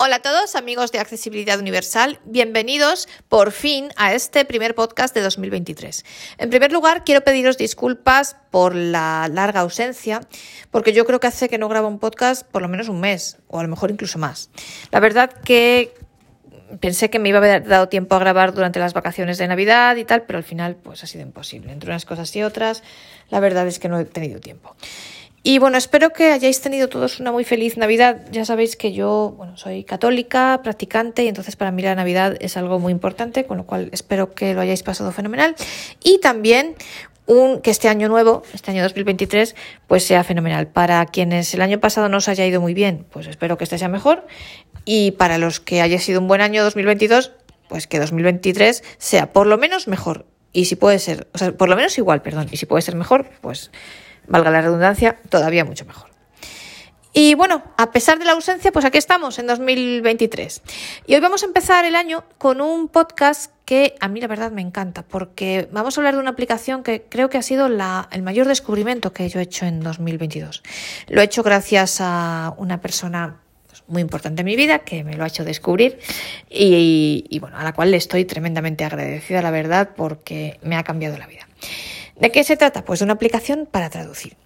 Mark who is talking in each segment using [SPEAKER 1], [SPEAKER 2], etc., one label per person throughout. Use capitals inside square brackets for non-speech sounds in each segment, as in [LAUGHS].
[SPEAKER 1] Hola a todos amigos de Accesibilidad Universal, bienvenidos por fin a este primer podcast de 2023. En primer lugar, quiero pediros disculpas por la larga ausencia, porque yo creo que hace que no grabo un podcast por lo menos un mes, o a lo mejor incluso más. La verdad que pensé que me iba a haber dado tiempo a grabar durante las vacaciones de Navidad y tal, pero al final pues ha sido imposible. Entre unas cosas y otras, la verdad es que no he tenido tiempo. Y bueno, espero que hayáis tenido todos una muy feliz Navidad. Ya sabéis que yo, bueno, soy católica, practicante, y entonces para mí la Navidad es algo muy importante, con lo cual espero que lo hayáis pasado fenomenal. Y también un, que este año nuevo, este año 2023, pues sea fenomenal. Para quienes el año pasado no os haya ido muy bien, pues espero que este sea mejor. Y para los que haya sido un buen año 2022, pues que 2023 sea por lo menos mejor. Y si puede ser, o sea, por lo menos igual, perdón. Y si puede ser mejor, pues valga la redundancia, todavía mucho mejor. Y bueno, a pesar de la ausencia, pues aquí estamos en 2023. Y hoy vamos a empezar el año con un podcast que a mí la verdad me encanta, porque vamos a hablar de una aplicación que creo que ha sido la, el mayor descubrimiento que yo he hecho en 2022. Lo he hecho gracias a una persona pues, muy importante en mi vida que me lo ha hecho descubrir y, y bueno, a la cual le estoy tremendamente agradecida, la verdad, porque me ha cambiado la vida. ¿De qué se trata? Pues de una aplicación para traducir.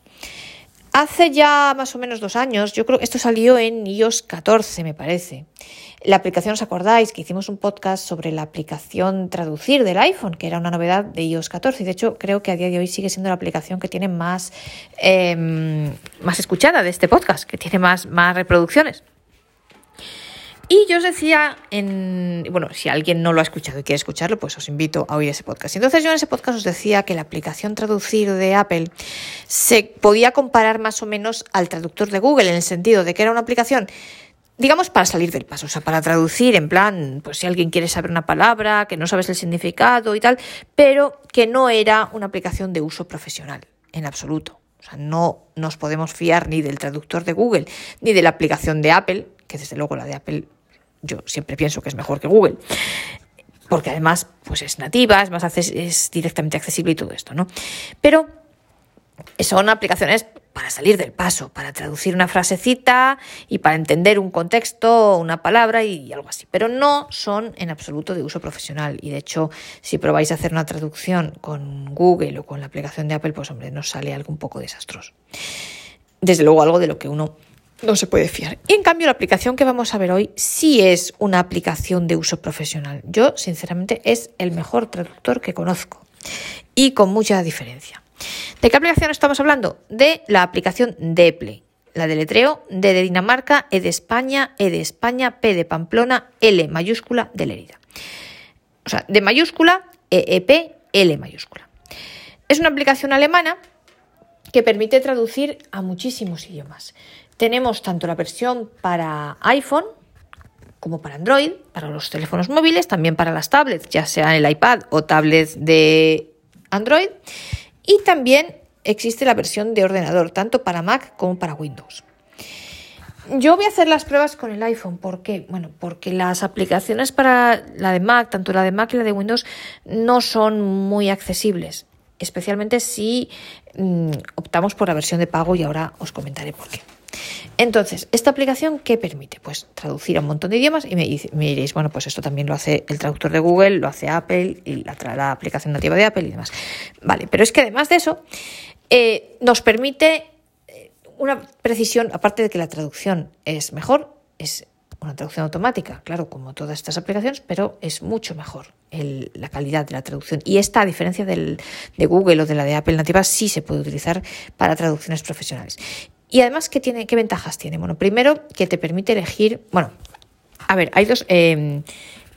[SPEAKER 1] Hace ya más o menos dos años, yo creo que esto salió en iOS 14, me parece. La aplicación, ¿os acordáis? Que hicimos un podcast sobre la aplicación traducir del iPhone, que era una novedad de iOS 14. Y de hecho, creo que a día de hoy sigue siendo la aplicación que tiene más, em, más escuchada de este podcast, que tiene más, más reproducciones. Y yo os decía, en, bueno, si alguien no lo ha escuchado y quiere escucharlo, pues os invito a oír ese podcast. Entonces yo en ese podcast os decía que la aplicación traducir de Apple se podía comparar más o menos al traductor de Google, en el sentido de que era una aplicación digamos, para salir del paso, o sea, para traducir en plan, pues si alguien quiere saber una palabra, que no sabes el significado y tal, pero que no era una aplicación de uso profesional, en absoluto. O sea, no nos podemos fiar ni del traductor de Google, ni de la aplicación de Apple, que desde luego la de Apple yo siempre pienso que es mejor que Google, porque además pues es nativa, es más es directamente accesible y todo esto, ¿no? Pero son aplicaciones para salir del paso, para traducir una frasecita y para entender un contexto, una palabra y algo así. Pero no son en absoluto de uso profesional. Y de hecho, si probáis a hacer una traducción con Google o con la aplicación de Apple, pues hombre, nos sale algo un poco desastroso. Desde luego algo de lo que uno no se puede fiar. Y en cambio la aplicación que vamos a ver hoy sí es una aplicación de uso profesional. Yo, sinceramente, es el mejor traductor que conozco y con mucha diferencia. ¿De qué aplicación estamos hablando? De la aplicación Deple. La de letreo D de Dinamarca, E de España, E de España, P de Pamplona, L mayúscula de Lerida. O sea, de mayúscula, EEP, L mayúscula. Es una aplicación alemana que permite traducir a muchísimos idiomas. Tenemos tanto la versión para iPhone como para Android, para los teléfonos móviles, también para las tablets, ya sea el iPad o tablets de Android. Y también existe la versión de ordenador, tanto para Mac como para Windows. Yo voy a hacer las pruebas con el iPhone. ¿Por qué? Bueno, porque las aplicaciones para la de Mac, tanto la de Mac y la de Windows, no son muy accesibles, especialmente si mm, optamos por la versión de pago y ahora os comentaré por qué. Entonces, ¿esta aplicación qué permite? Pues traducir a un montón de idiomas y me, diréis, bueno, pues esto también lo hace el traductor de Google, lo hace Apple y la, la aplicación nativa de Apple y demás. Vale, pero es que además de eso, eh, nos permite eh, una precisión, aparte de que la traducción es mejor, es una traducción automática, claro, como todas estas aplicaciones, pero es mucho mejor la calidad de la traducción. Y esta, a diferencia del, de Google o de la de Apple nativa, sí se puede utilizar para traducciones profesionales. Y además, ¿qué, tiene, qué ventajas tiene? Bueno, primero que te permite elegir, bueno, a ver, hay dos, em,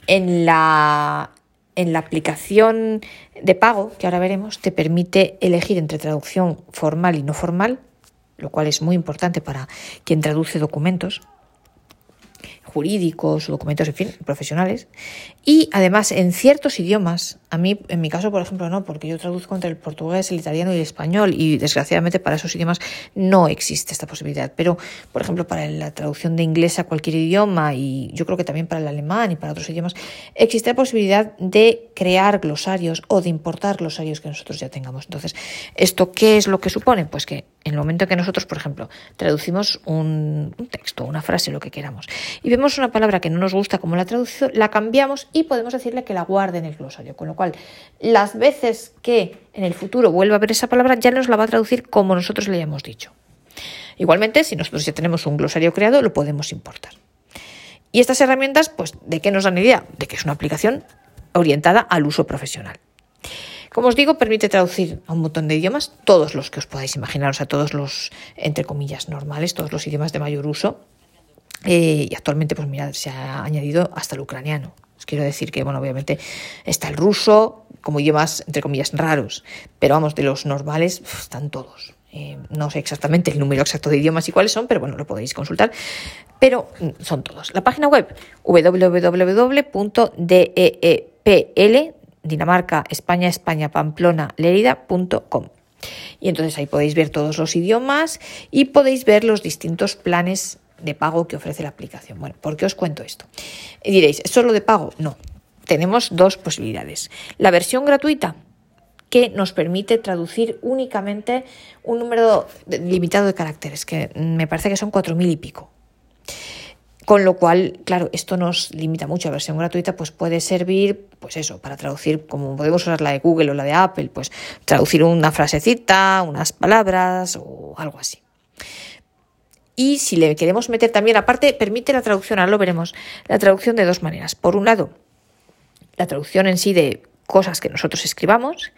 [SPEAKER 1] en, la, en la aplicación de pago, que ahora veremos, te permite elegir entre traducción formal y no formal, lo cual es muy importante para quien traduce documentos jurídicos, documentos, en fin, profesionales. Y además, en ciertos idiomas, a mí, en mi caso, por ejemplo, no, porque yo traduzco entre el portugués, el italiano y el español, y desgraciadamente para esos idiomas no existe esta posibilidad. Pero, por ejemplo, para la traducción de inglés a cualquier idioma, y yo creo que también para el alemán y para otros idiomas, existe la posibilidad de crear glosarios o de importar glosarios que nosotros ya tengamos. Entonces, ¿esto qué es lo que supone? Pues que en el momento que nosotros, por ejemplo, traducimos un, texto, una frase, lo que queramos, y vemos una palabra que no nos gusta como la traducción, la cambiamos y podemos decirle que la guarde en el glosario. Con lo cual, las veces que en el futuro vuelva a ver esa palabra, ya nos la va a traducir como nosotros le hayamos dicho. Igualmente, si nosotros ya tenemos un glosario creado, lo podemos importar. Y estas herramientas, pues, ¿de qué nos dan idea? De que es una aplicación orientada al uso profesional. Como os digo, permite traducir a un montón de idiomas, todos los que os podáis imaginar, o sea, todos los, entre comillas, normales, todos los idiomas de mayor uso. Eh, y actualmente, pues mirad, se ha añadido hasta el ucraniano. Os quiero decir que, bueno, obviamente está el ruso como idiomas, entre comillas, raros, pero vamos, de los normales están todos. Eh, no sé exactamente el número exacto de idiomas y cuáles son, pero bueno, lo podéis consultar. Pero mm, son todos. La página web www.deepl, Dinamarca, España, España, Pamplona, Lerida.com. Y entonces ahí podéis ver todos los idiomas y podéis ver los distintos planes de pago que ofrece la aplicación. Bueno, ¿por qué os cuento esto? Y diréis, ¿es solo de pago? No. Tenemos dos posibilidades. La versión gratuita, que nos permite traducir únicamente un número limitado de caracteres, que me parece que son cuatro mil y pico. Con lo cual, claro, esto nos limita mucho. La versión gratuita pues puede servir, pues eso, para traducir, como podemos usar la de Google o la de Apple, pues traducir una frasecita, unas palabras o algo así. Y si le queremos meter también, aparte, permite la traducción, ahora lo veremos, la traducción de dos maneras. Por un lado, la traducción en sí de cosas que nosotros escribamos,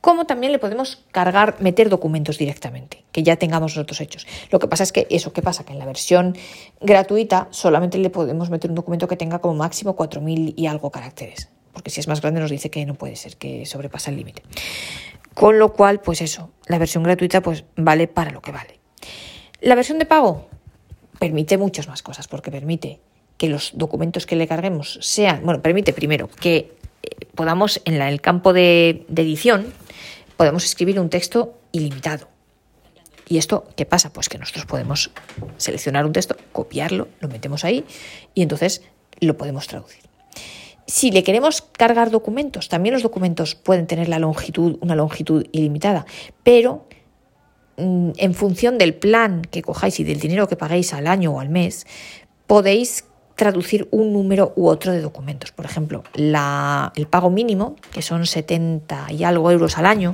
[SPEAKER 1] como también le podemos cargar, meter documentos directamente, que ya tengamos nosotros hechos. Lo que pasa es que eso, ¿qué pasa? Que en la versión gratuita solamente le podemos meter un documento que tenga como máximo 4.000 y algo caracteres, porque si es más grande nos dice que no puede ser, que sobrepasa el límite. Con lo cual, pues eso, la versión gratuita pues vale para lo que vale. La versión de pago permite muchas más cosas, porque permite que los documentos que le carguemos sean, bueno, permite primero que podamos, en el campo de, edición, podemos escribir un texto ilimitado. ¿Y esto qué pasa? Pues que nosotros podemos seleccionar un texto, copiarlo, lo metemos ahí y entonces lo podemos traducir. Si le queremos cargar documentos, también los documentos pueden tener la longitud, una longitud ilimitada, pero en función del plan que cojáis y del dinero que pagáis al año o al mes, podéis traducir un número u otro de documentos. Por ejemplo, el pago mínimo, que son 70 y algo euros al año,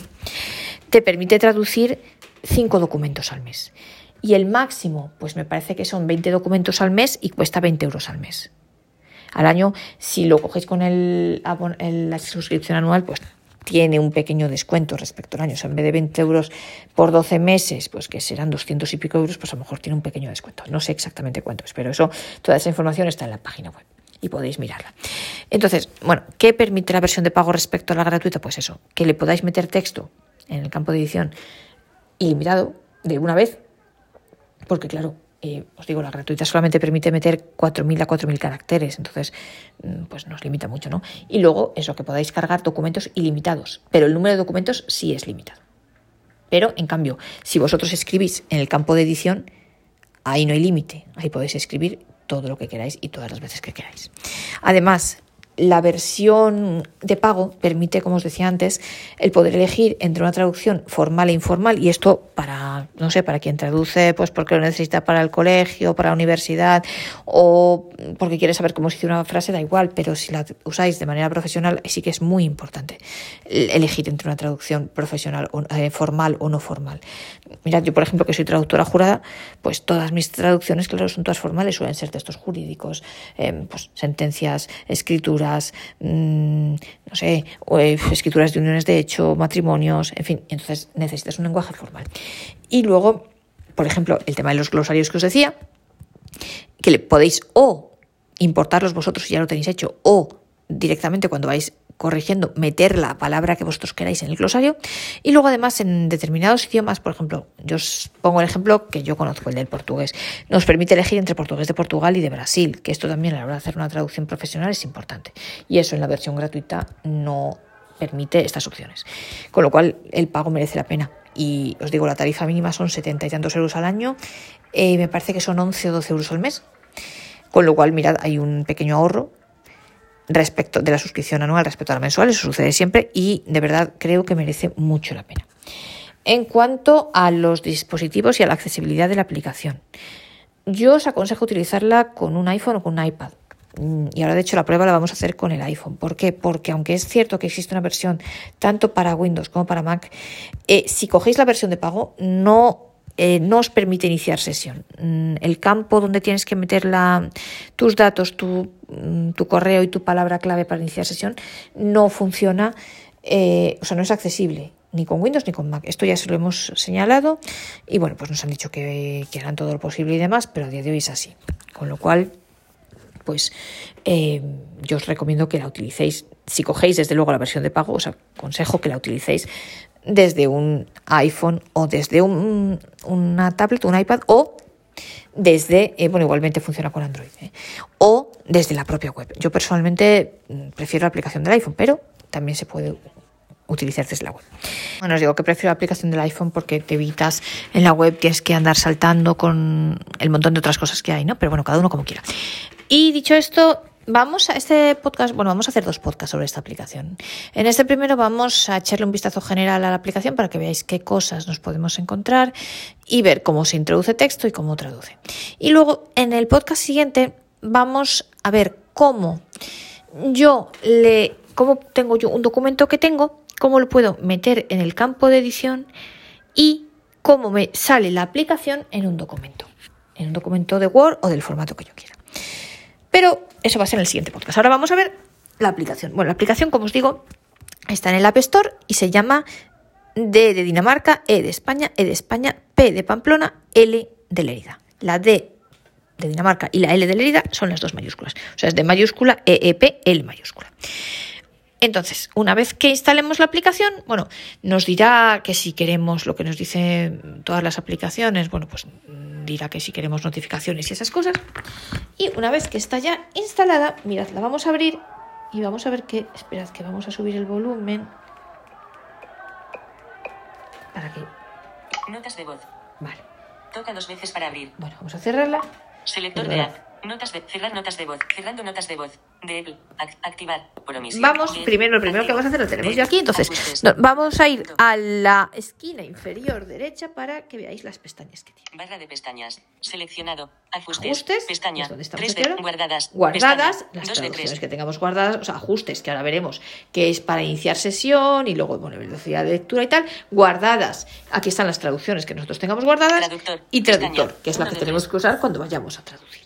[SPEAKER 1] te permite traducir 5 documentos al mes. Y el máximo, pues me parece que son 20 documentos al mes y cuesta 20 euros al mes. Al año, si lo cogéis con el, la suscripción anual, pues tiene un pequeño descuento respecto al año. O sea, en vez de 20 euros por 12 meses, pues que serán 200 y pico euros, pues a lo mejor tiene un pequeño descuento. No sé exactamente cuánto es, pero eso, toda esa información está en la página web y podéis mirarla. Entonces, bueno, ¿qué permite la versión de pago respecto a la gratuita? Pues eso, que le podáis meter texto en el campo de edición ilimitado de una vez, porque claro, eh, os digo, la gratuita solamente permite meter 4.000 a 4.000 caracteres, entonces mm, pues nos limita mucho, ¿no? Y luego eso, que podáis cargar documentos ilimitados, pero el número de documentos sí es limitado. Pero, en cambio, si vosotros escribís en el campo de edición, ahí no hay límite, ahí podéis escribir todo lo que queráis y todas las veces que queráis. Además, la versión de pago permite, como os decía antes, el poder elegir entre una traducción formal e informal y esto para, no sé, para quien traduce, pues porque lo necesita para el colegio, para la universidad o porque quiere saber cómo se dice una frase, da igual, pero si la usáis de manera profesional sí que es muy importante elegir entre una traducción profesional, eh, formal o no formal. Mirad, yo por ejemplo que soy traductora jurada, pues todas mis traducciones, claro, son todas formales, suelen ser textos jurídicos, em, pues sentencias, escrituras, mm, no sé, eh, escrituras de uniones de hecho, matrimonios, en fin, entonces necesitas un lenguaje formal. Y luego, por ejemplo, el tema de los glosarios que os decía, que podéis o importarlos vosotros si ya lo tenéis hecho, o directamente cuando vais corrigiendo, meter la palabra que vosotros queráis en el glosario. Y luego, además, en determinados idiomas, por ejemplo, yo os pongo el ejemplo que yo conozco, el del portugués, nos permite elegir entre portugués de Portugal y de Brasil, que esto también a la hora de hacer una traducción profesional es importante. Y eso en la versión gratuita no permite estas opciones. Con lo cual, el pago merece la pena. Y os digo, la tarifa mínima son 70 y tantos euros al año. Eh, me parece que son 11 o 12 euros al mes. Con lo cual, mirad, hay un pequeño ahorro respecto de la suscripción anual respecto a la mensual, eso sucede siempre y de verdad creo que merece mucho la pena. En cuanto a los dispositivos y a la accesibilidad de la aplicación, yo os aconsejo utilizarla con un iPhone o con un iPad. Mm, y ahora, de hecho, la prueba la vamos a hacer con el iPhone. ¿Por qué? Porque aunque es cierto que existe una versión tanto para Windows como para Mac, eh, si cogéis la versión de pago, no eh, no os permite iniciar sesión. Mm, el campo donde tienes que meter la, tus datos, tu, mm, tu, correo y tu palabra clave para iniciar sesión no funciona, eh, o sea, no es accesible ni con Windows ni con Mac. Esto ya se lo hemos señalado y bueno, pues nos han dicho que, que harán todo lo posible y demás, pero a día de hoy es así. Con lo cual, pues eh, yo os recomiendo que la utilicéis. Si cogéis desde luego la versión de pago, os aconsejo que la utilicéis desde un iPhone o desde un, una tablet, un iPad o desde, eh, bueno, igualmente funciona con Android, ¿eh? o desde la propia web. Yo personalmente mm, prefiero la aplicación del iPhone, pero también se puede utilizar desde la web. Bueno, os digo que prefiero la aplicación del iPhone porque te evitas en la web, tienes que andar saltando con el montón de otras cosas que hay, ¿no? Pero bueno, cada uno como quiera. Y dicho esto, Vamos a este podcast, bueno, vamos a hacer dos podcasts sobre esta aplicación. En este primero vamos a echarle un vistazo general a la aplicación para que veáis qué cosas nos podemos encontrar y ver cómo se introduce texto y cómo traduce. Y luego en el podcast siguiente vamos a ver cómo yo le, cómo tengo yo un documento que tengo, cómo lo puedo meter en el campo de edición y cómo me sale la aplicación en un documento, en un documento de Word o del formato que yo quiera. Pero eso va a ser en el siguiente podcast. Ahora vamos a ver la aplicación. Bueno, la aplicación, como os digo, está en el App Store y se llama D de Dinamarca, E de España, E de España, P de Pamplona, L de Lerida. La D de Dinamarca y la L de Lerida son las dos mayúsculas. O sea, es de mayúscula, E, E, P, L mayúscula. Entonces, una vez que instalemos la aplicación, bueno, nos dirá que si queremos lo que nos dicen todas las aplicaciones, bueno, pues dirá que si queremos notificaciones y esas cosas. Y una vez que está ya instalada, mirad, la vamos a abrir y vamos a ver que, esperad que vamos a subir el volumen para que...
[SPEAKER 2] Notas de voz.
[SPEAKER 1] Vale.
[SPEAKER 2] Toca dos veces para abrir.
[SPEAKER 1] Bueno, vamos a cerrarla.
[SPEAKER 2] Selector de app. Notas de cerrar notas de voz. Cerrando notas de voz. De Apple. activar. Por omisión.
[SPEAKER 1] Vamos, primero, lo primero que vamos a hacer lo tenemos ya aquí. Entonces, no- vamos a ir a la esquina inferior derecha para que veáis las pestañas que tiene.
[SPEAKER 2] Barra de pestañas. Seleccionado. Ajustes.
[SPEAKER 1] Ajustes,
[SPEAKER 2] Pestaña.
[SPEAKER 1] es donde estamos
[SPEAKER 2] 3
[SPEAKER 1] aquí
[SPEAKER 2] de guardadas.
[SPEAKER 1] Guardadas,
[SPEAKER 2] Pestaña.
[SPEAKER 1] las
[SPEAKER 2] 2 de
[SPEAKER 1] traducciones
[SPEAKER 2] 3.
[SPEAKER 1] que tengamos guardadas, o sea, ajustes que ahora veremos, que es para iniciar sesión y luego, bueno, velocidad de lectura y tal. Guardadas, aquí están las traducciones que nosotros tengamos guardadas.
[SPEAKER 2] Traductor,
[SPEAKER 1] y traductor,
[SPEAKER 2] pestaña,
[SPEAKER 1] que es la que tenemos
[SPEAKER 2] tres.
[SPEAKER 1] que usar cuando vayamos a traducir.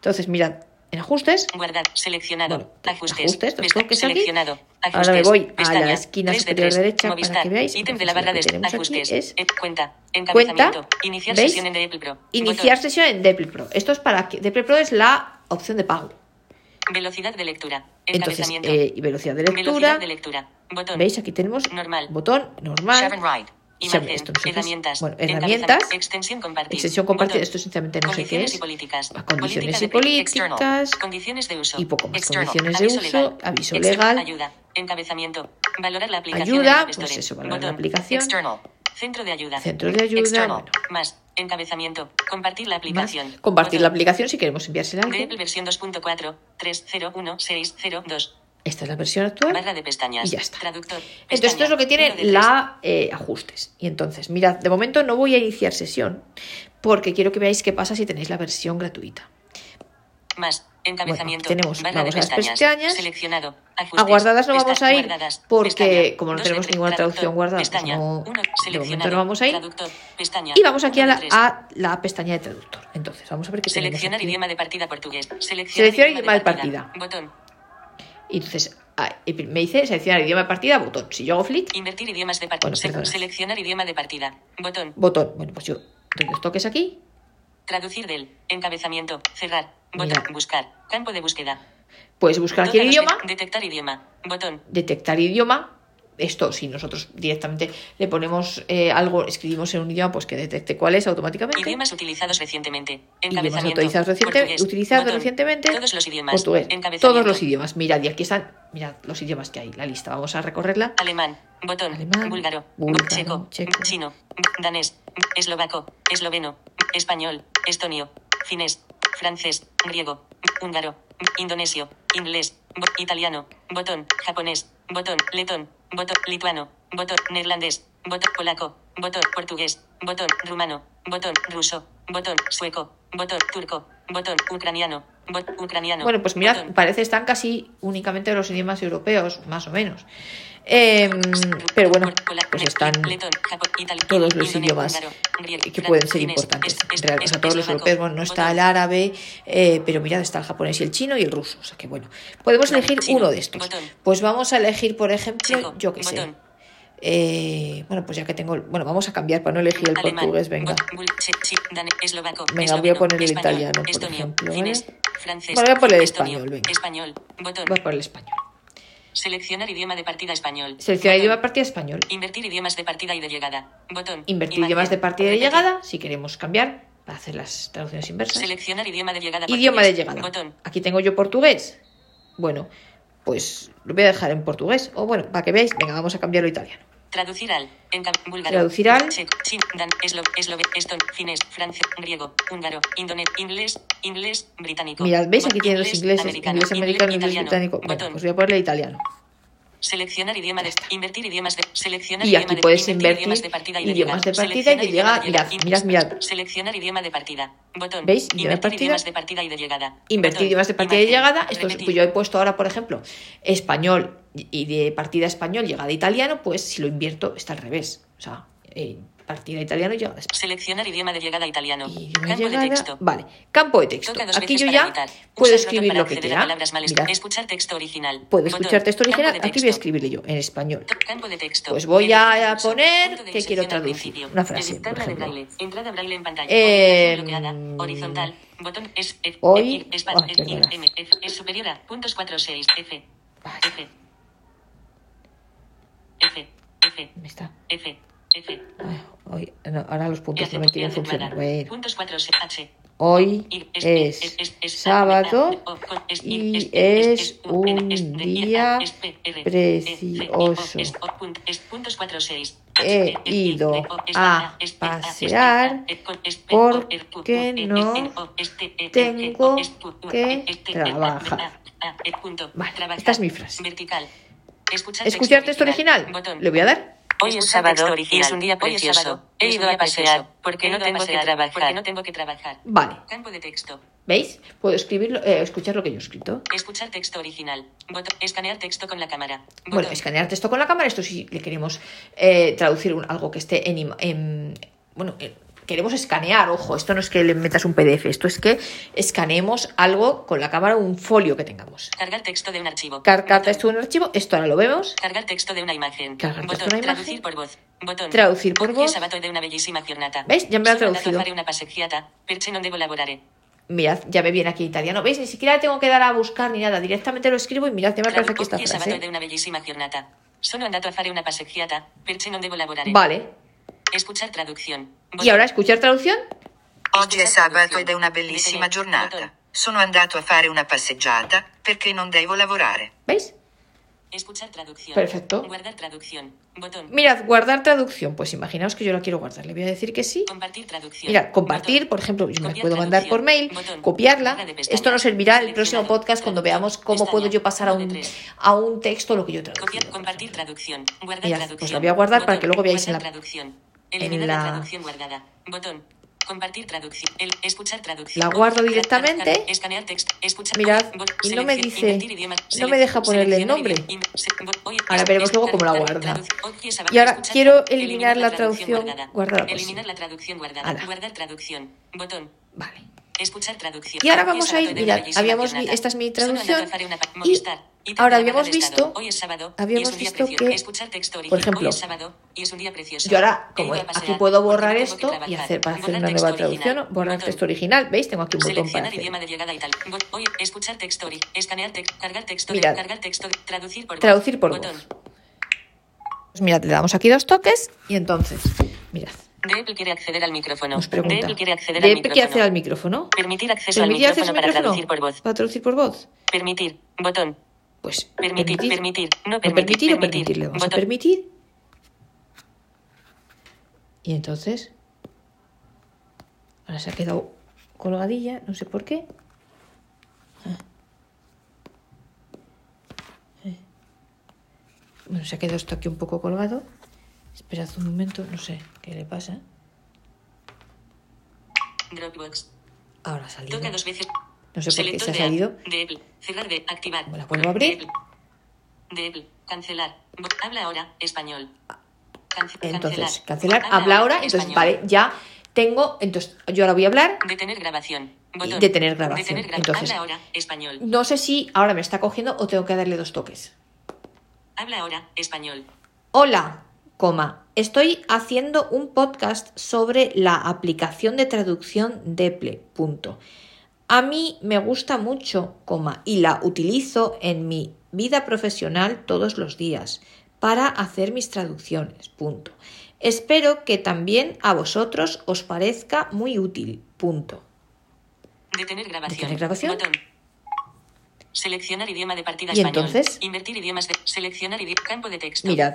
[SPEAKER 1] Entonces, mirad, en ajustes,
[SPEAKER 2] Guardar. Seleccionado.
[SPEAKER 1] Bueno,
[SPEAKER 2] ajustes.
[SPEAKER 1] ajustes, esto que.
[SPEAKER 2] Seleccionado.
[SPEAKER 1] Ahora
[SPEAKER 2] Ajustes.
[SPEAKER 1] me voy a la esquina
[SPEAKER 2] 3 de
[SPEAKER 1] superior
[SPEAKER 2] 3.
[SPEAKER 1] derecha para
[SPEAKER 2] Movistar.
[SPEAKER 1] que veáis.
[SPEAKER 2] Ítem de
[SPEAKER 1] Entonces,
[SPEAKER 2] la barra de ajustes.
[SPEAKER 1] es
[SPEAKER 2] Eh, cuenta.
[SPEAKER 1] cuenta.
[SPEAKER 2] Iniciar
[SPEAKER 1] ¿veis?
[SPEAKER 2] sesión en Apple Pro.
[SPEAKER 1] Iniciar
[SPEAKER 2] Botón.
[SPEAKER 1] sesión en Depl Pro. Esto es para que Depl Pro es la opción de pago.
[SPEAKER 2] Velocidad de lectura.
[SPEAKER 1] Entonces, eh, velocidad de lectura.
[SPEAKER 2] Velocidad de lectura. Botón.
[SPEAKER 1] ¿Veis? Aquí tenemos
[SPEAKER 2] Normal.
[SPEAKER 1] botón normal.
[SPEAKER 2] Sharon- Imagen.
[SPEAKER 1] esto no sé
[SPEAKER 2] herramientas.
[SPEAKER 1] Bueno, herramientas.
[SPEAKER 2] Extensión Botón.
[SPEAKER 1] esto sinceramente no sé qué
[SPEAKER 2] Condiciones
[SPEAKER 1] es.
[SPEAKER 2] y políticas.
[SPEAKER 1] Condiciones y políticas.
[SPEAKER 2] external. Condiciones de uso.
[SPEAKER 1] Y poco más.
[SPEAKER 2] External.
[SPEAKER 1] Condiciones de
[SPEAKER 2] Aviso
[SPEAKER 1] uso,
[SPEAKER 2] legal.
[SPEAKER 1] aviso
[SPEAKER 2] External.
[SPEAKER 1] legal.
[SPEAKER 2] Ayuda. Encabezamiento. Valorar la aplicación.
[SPEAKER 1] Ayuda,
[SPEAKER 2] en el App
[SPEAKER 1] pues eso, valorar la aplicación.
[SPEAKER 2] External. Centro de ayuda.
[SPEAKER 1] Centro de ayuda,
[SPEAKER 2] External.
[SPEAKER 1] bueno.
[SPEAKER 2] Más. Encabezamiento. Compartir la
[SPEAKER 1] Más.
[SPEAKER 2] aplicación.
[SPEAKER 1] Compartir la aplicación si queremos enviársela a alguien.
[SPEAKER 2] Apple versión 2.4. 3011602.
[SPEAKER 1] Esta es la versión actual.
[SPEAKER 2] Barra de pestañas.
[SPEAKER 1] Y ya está.
[SPEAKER 2] Traductor.
[SPEAKER 1] Entonces, esto es lo que tiene la eh, ajustes. Y entonces, mirad, de momento no voy a iniciar sesión porque quiero que veáis qué pasa si tenéis la versión gratuita.
[SPEAKER 2] Más. Encabezamiento.
[SPEAKER 1] Bueno, tenemos-
[SPEAKER 2] barra
[SPEAKER 1] vamos
[SPEAKER 2] de
[SPEAKER 1] a las
[SPEAKER 2] pestañas.
[SPEAKER 1] pestañas.
[SPEAKER 2] Seleccionado. Ajustes.
[SPEAKER 1] A guardadas no vamos a ir porque
[SPEAKER 2] Pestaña.
[SPEAKER 1] como no tenemos
[SPEAKER 2] tres.
[SPEAKER 1] ninguna traducción guardada, pues
[SPEAKER 2] Pestaña.
[SPEAKER 1] no-
[SPEAKER 2] Uno.
[SPEAKER 1] de momento no vamos a ir.
[SPEAKER 2] Pestaña.
[SPEAKER 1] Y vamos aquí a la, a pestaña de traductor. Entonces, vamos a ver qué
[SPEAKER 2] Seleccionar idioma de partida portugués. Seleccionar,
[SPEAKER 1] Seleccionar idioma de partida.
[SPEAKER 2] Botón.
[SPEAKER 1] Y entonces ah, y me dice seleccionar idioma de partida, botón. Si yo hago flick,
[SPEAKER 2] Invertir idiomas de partida.
[SPEAKER 1] Bueno,
[SPEAKER 2] seleccionar idioma de partida. Botón.
[SPEAKER 1] botón. Bueno, pues yo doy dos toques aquí.
[SPEAKER 2] Traducir del. Encabezamiento. Cerrar. Botón.
[SPEAKER 1] Mira.
[SPEAKER 2] Buscar. Campo de búsqueda.
[SPEAKER 1] Puedes buscar aquí el
[SPEAKER 2] los
[SPEAKER 1] idioma,
[SPEAKER 2] de- Detectar idioma. Botón.
[SPEAKER 1] detectar idioma. Esto, si nosotros directamente le ponemos eh, algo, escribimos en un idioma, pues que detecte cuál es automáticamente.
[SPEAKER 2] Idiomas utilizados recientemente.
[SPEAKER 1] Idiomas
[SPEAKER 2] Encabezamiento.
[SPEAKER 1] autorizados reciente-
[SPEAKER 2] Portugués.
[SPEAKER 1] utilizados
[SPEAKER 2] Botón.
[SPEAKER 1] recientemente.
[SPEAKER 2] Todos los idiomas.
[SPEAKER 1] Portugués. Todos los idiomas. Mirad, y aquí están, mirad los idiomas que hay, la lista. Vamos a recorrerla.
[SPEAKER 2] Alemán. Botón.
[SPEAKER 1] Alemán,
[SPEAKER 2] Búlgaro.
[SPEAKER 1] búlgaro,
[SPEAKER 2] checo.
[SPEAKER 1] checo.
[SPEAKER 2] Chino. Danés. Eslovaco. Esloveno. Español. Estonio. Finés. Francés. Griego. Húngaro. Indonesio. Inglés. italiano, botón, japonés, botón, letón, botón, lituano, botón, neerlandés, botón, polaco, botón, portugués, botón, rumano, botón, ruso, botón, sueco, botón, turco, botón, ucraniano, botón, ucraniano.
[SPEAKER 1] Bueno, pues mirad,
[SPEAKER 2] botón,
[SPEAKER 1] parece están casi únicamente los idiomas europeos, más o menos. Em, pero bueno, pues están todos los idiomas que pueden ser importantes. En realidad, o sea, todos los europeos, bueno, no está el árabe, eh, pero mirad, está el japonés y el chino y el ruso. O sea que bueno, podemos elegir uno de estos. Pues vamos a elegir, por ejemplo, yo qué sé. Eh, bueno, pues ya que tengo. Bueno, vamos a cambiar para no elegir el portugués, venga. Venga, voy a poner el italiano, por ejemplo, Bueno, voy a poner el español, venga. Voy a poner el español.
[SPEAKER 2] Seleccionar idioma de partida español.
[SPEAKER 1] Seleccionar
[SPEAKER 2] Botón.
[SPEAKER 1] idioma de partida español.
[SPEAKER 2] Invertir idiomas de partida y de llegada. Botón.
[SPEAKER 1] Invertir
[SPEAKER 2] Imagen.
[SPEAKER 1] idiomas de partida y de llegada, si queremos cambiar, para hacer las traducciones inversas.
[SPEAKER 2] Seleccionar idioma de llegada.
[SPEAKER 1] Idioma de llegada.
[SPEAKER 2] Botón.
[SPEAKER 1] Aquí tengo yo portugués. Bueno, pues lo voy a dejar en portugués. O bueno, para que veáis, venga, vamos a cambiarlo a italiano.
[SPEAKER 2] Traducir al. En búlgaro.
[SPEAKER 1] Traducir al.
[SPEAKER 2] Chin, dan, eslo, eston, finés, francés, griego, húngaro, indones, inglés, inglés, británico.
[SPEAKER 1] Mirad, ¿veis? Aquí tiene los ingleses, inglés americano, inglés
[SPEAKER 2] italiano.
[SPEAKER 1] británico. Bueno, pues voy a ponerle italiano.
[SPEAKER 2] Seleccionar idioma de. Invertir idiomas de. Seleccionar
[SPEAKER 1] Y
[SPEAKER 2] idioma
[SPEAKER 1] aquí
[SPEAKER 2] de-
[SPEAKER 1] puedes
[SPEAKER 2] invertir idiomas de partida y de
[SPEAKER 1] idiomas de partida y de llegada. Mirad, mirad, mirad.
[SPEAKER 2] Seleccionar idioma de partida. Botón.
[SPEAKER 1] ¿Veis?
[SPEAKER 2] Invertir idiomas de partida y de llegada.
[SPEAKER 1] Invertir idiomas de partida y de llegada. Esto es, pues yo he puesto ahora, por ejemplo, español y de partida español, llegada italiano, pues si lo invierto está al revés. O sea, eh, partida italiano y.
[SPEAKER 2] Seleccionar idioma de llegada italiano.
[SPEAKER 1] Idioma de
[SPEAKER 2] Campo de
[SPEAKER 1] llegada.
[SPEAKER 2] texto.
[SPEAKER 1] Vale, campo de texto. Aquí yo ya puedo escribir lo que quiera.
[SPEAKER 2] Escuchar texto original.
[SPEAKER 1] puedo escuchar texto original.
[SPEAKER 2] de
[SPEAKER 1] Aquí voy a escribirle yo en español.
[SPEAKER 2] Campo de texto.
[SPEAKER 1] Pues voy a poner
[SPEAKER 2] de
[SPEAKER 1] que quiero traducir. Una frase, por
[SPEAKER 2] de
[SPEAKER 1] ejemplo.
[SPEAKER 2] Entrada braille en pantalla.
[SPEAKER 1] Eh.
[SPEAKER 2] Horizontal. Botón es F.
[SPEAKER 1] hoy-
[SPEAKER 2] es, superior a puntos 4 6 F. F. F. F. F. F.
[SPEAKER 1] Hoy, no, ahora los puntos no me quieren funcionar.
[SPEAKER 2] 4 6 H.
[SPEAKER 1] hoy es sábado y
[SPEAKER 2] es-
[SPEAKER 1] un día precioso.
[SPEAKER 2] es- o- punt- es puntos 4 6
[SPEAKER 1] He ido a pasear porque no tengo que trabajar. Vale, esta es mi frase.
[SPEAKER 2] Escuchar,
[SPEAKER 1] texto original. Le voy a dar.
[SPEAKER 2] Hoy es sábado y es un día precioso. He ido a pasear porque no tengo que trabajar. No tengo que trabajar.
[SPEAKER 1] Vale,
[SPEAKER 2] Campo de texto.
[SPEAKER 1] ¿veis? Puedo escribirlo, eh, escuchar lo que yo he escrito.
[SPEAKER 2] Escuchar texto original. Botón. Escanear texto con la cámara.
[SPEAKER 1] Bueno,
[SPEAKER 2] Botón.
[SPEAKER 1] escanear texto con la cámara, esto sí le queremos eh, traducir un- algo que esté en... en- bueno, eh, queremos escanear, ojo, esto no es que le metas un PDF, esto es que escaneemos algo con la cámara, un folio que tengamos.
[SPEAKER 2] Cargar texto de un archivo.
[SPEAKER 1] Cargar texto en un archivo, esto ahora lo vemos.
[SPEAKER 2] Cargar texto de una imagen.
[SPEAKER 1] Cargar texto
[SPEAKER 2] Botón.
[SPEAKER 1] de una imagen.
[SPEAKER 2] Traducir por voz. Botón.
[SPEAKER 1] Traducir por voz.
[SPEAKER 2] de una bellísima giornata.
[SPEAKER 1] ¿Veis? Ya me lo ha traducido. Mirad, ya me viene aquí italiano. ¿Veis? Ni siquiera le tengo que dar a buscar ni nada. Directamente lo escribo y mirad, ya me aparece aquí esta
[SPEAKER 2] sabato de
[SPEAKER 1] frase.
[SPEAKER 2] una bellísima giornata. Sono andato a fare una passeggiata, perché non devo lavorare.
[SPEAKER 1] Vale.
[SPEAKER 2] Escuchar traducción.
[SPEAKER 1] Y ahora escuchar traducción.
[SPEAKER 3] Oggi è sabato ed è una bellissima giornata. Sono andato a fare una passeggiata perché non devo lavorare.
[SPEAKER 1] ¿Veis?
[SPEAKER 2] Escuchar traducción.
[SPEAKER 1] Perfecto.
[SPEAKER 2] Guardar traducción. Botón.
[SPEAKER 1] Mirad, guardar traducción. Pues imaginaos que yo la quiero guardar. Le voy a decir que sí.
[SPEAKER 2] Compartir traducción.
[SPEAKER 1] Mirad, compartir,
[SPEAKER 2] Botón.
[SPEAKER 1] por ejemplo, yo me la puedo mandar por mail,
[SPEAKER 2] Botón.
[SPEAKER 1] copiarla. Esto nos servirá el próximo podcast cuando veamos cómo
[SPEAKER 2] Pestaña.
[SPEAKER 1] puedo yo pasar a un, a un texto lo que yo traducido.
[SPEAKER 2] compartir traducción. Guardar
[SPEAKER 1] Mirad,
[SPEAKER 2] traducción.
[SPEAKER 1] pues la voy a guardar para que luego veáis en la-
[SPEAKER 2] traducción.
[SPEAKER 1] En
[SPEAKER 2] Eliminar
[SPEAKER 1] la-
[SPEAKER 2] la traducción guardada. Botón. Compartir traducción. El, escuchar traducción.
[SPEAKER 1] La guardo directamente.
[SPEAKER 2] Escanear texto. Escuchar.
[SPEAKER 1] Mirad, y no me dice- no me deja ponerle el nombre. Ahora veremos luego cómo la guarda. Y ahora quiero
[SPEAKER 2] tra-
[SPEAKER 1] eliminar la traducción guardada, pues
[SPEAKER 2] Eliminar la traducción guardada. Guardar traducción. Botón.
[SPEAKER 1] Vale.
[SPEAKER 2] Escuchar traducción.
[SPEAKER 1] Y ahora vamos a ir, mirad, habíamos esta es mi traducción. Y ahora habíamos visto-
[SPEAKER 2] sábado,
[SPEAKER 1] habíamos visto que, por ejemplo,
[SPEAKER 2] Hoy es sábado y es un día precioso.
[SPEAKER 1] Yo ahora, como aquí puedo borrar esto y hacer para hacer una nueva traducción,
[SPEAKER 2] original.
[SPEAKER 1] borrar
[SPEAKER 2] Botón.
[SPEAKER 1] texto original. ¿Veis? Tengo aquí un botón para hacer. Mirad.
[SPEAKER 2] traducir por voz.
[SPEAKER 1] Traducir por
[SPEAKER 2] Botón.
[SPEAKER 1] voz. Pues mirad, le damos aquí dos toques y entonces, mirad,
[SPEAKER 2] Apple quiere acceder al micrófono.
[SPEAKER 1] nos pregunta.
[SPEAKER 2] Quiere acceder
[SPEAKER 1] ¿De
[SPEAKER 2] al micrófono.
[SPEAKER 1] quiere acceder al micrófono?
[SPEAKER 2] Permitir acceso al
[SPEAKER 1] ¿Permitir
[SPEAKER 2] micrófono
[SPEAKER 1] acceso al
[SPEAKER 2] para
[SPEAKER 1] micrófono?
[SPEAKER 2] traducir por voz.
[SPEAKER 1] Para traducir por voz.
[SPEAKER 2] Permitir. Botón.
[SPEAKER 1] Pues
[SPEAKER 2] Permitir, permitir, no
[SPEAKER 1] No
[SPEAKER 2] permitir,
[SPEAKER 1] permitir o
[SPEAKER 2] permitir.
[SPEAKER 1] permitir. Le vamos a permitir. Y entonces. Ahora se ha quedado colgadilla, no sé por qué. Ah. Bueno, se ha quedado esto aquí un poco colgado. Esperad un momento, no sé qué le pasa.
[SPEAKER 2] Dropbox.
[SPEAKER 1] Ahora salido.
[SPEAKER 2] Toca dos veces.
[SPEAKER 1] No sé por qué se ha salido.
[SPEAKER 2] De Apple. Cerrar de activar.
[SPEAKER 1] La vuelvo a abrir.
[SPEAKER 2] De Apple. Cancelar. Habla ahora. Español. Cance-
[SPEAKER 1] Entonces, cancelar, habla ahora. Entonces,
[SPEAKER 2] español.
[SPEAKER 1] vale, ya tengo. Entonces, yo ahora voy a hablar.
[SPEAKER 2] Detener grabación.
[SPEAKER 1] Y detener grabación.
[SPEAKER 2] Detener gra-
[SPEAKER 1] Entonces-
[SPEAKER 2] Habla ahora. Español.
[SPEAKER 1] No sé si ahora me está cogiendo o tengo que darle dos toques.
[SPEAKER 2] Habla ahora. Español.
[SPEAKER 1] Hola, coma. Estoy haciendo un podcast sobre la aplicación de traducción Deple. Punto. A mí me gusta mucho, coma, y la utilizo en mi vida profesional todos los días para hacer mis traducciones. Punto. Espero que también a vosotros os parezca muy útil. Punto.
[SPEAKER 2] Detener grabación.
[SPEAKER 1] ¿Detener grabación?
[SPEAKER 2] Botón. Seleccionar idioma de partida
[SPEAKER 1] ¿Y
[SPEAKER 2] español.
[SPEAKER 1] entonces?
[SPEAKER 2] Invertir idiomas de. Seleccionar idioma. Campo de texto.
[SPEAKER 1] Mirad,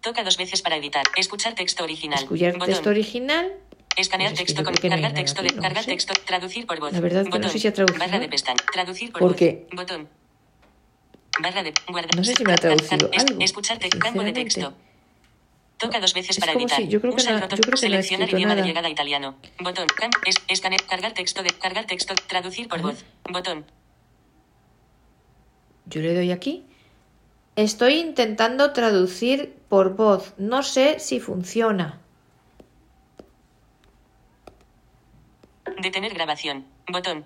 [SPEAKER 2] Toca dos veces para editar. Escuchar texto original.
[SPEAKER 1] escuchar
[SPEAKER 2] Botón.
[SPEAKER 1] texto original.
[SPEAKER 2] Escanear
[SPEAKER 1] Pues
[SPEAKER 2] texto con cargar texto de cargar texto, traducir por voz.
[SPEAKER 1] La verdad es que no
[SPEAKER 2] Botón.
[SPEAKER 1] sé si ha traducido.
[SPEAKER 2] Barra de pestaña, traducir por
[SPEAKER 1] Porque-
[SPEAKER 2] voz. Botón. Barra de guardar.
[SPEAKER 1] No sé si me ha traducido
[SPEAKER 2] Es-
[SPEAKER 1] algo,
[SPEAKER 2] Escuchar te- campo de texto. Toca dos veces
[SPEAKER 1] Es
[SPEAKER 2] para editar.
[SPEAKER 1] si- yo creo que
[SPEAKER 2] Usa el botón.
[SPEAKER 1] yo creo que
[SPEAKER 2] Seleccionar idioma
[SPEAKER 1] nada.
[SPEAKER 2] de llegada italiano. Botón. Cam, es, escanear, cargar texto de cargar texto, traducir por
[SPEAKER 1] Ajá.
[SPEAKER 2] voz. Botón.
[SPEAKER 1] Yo le doy aquí. Estoy intentando traducir por voz. No sé si funciona.
[SPEAKER 2] Detener grabación. Botón.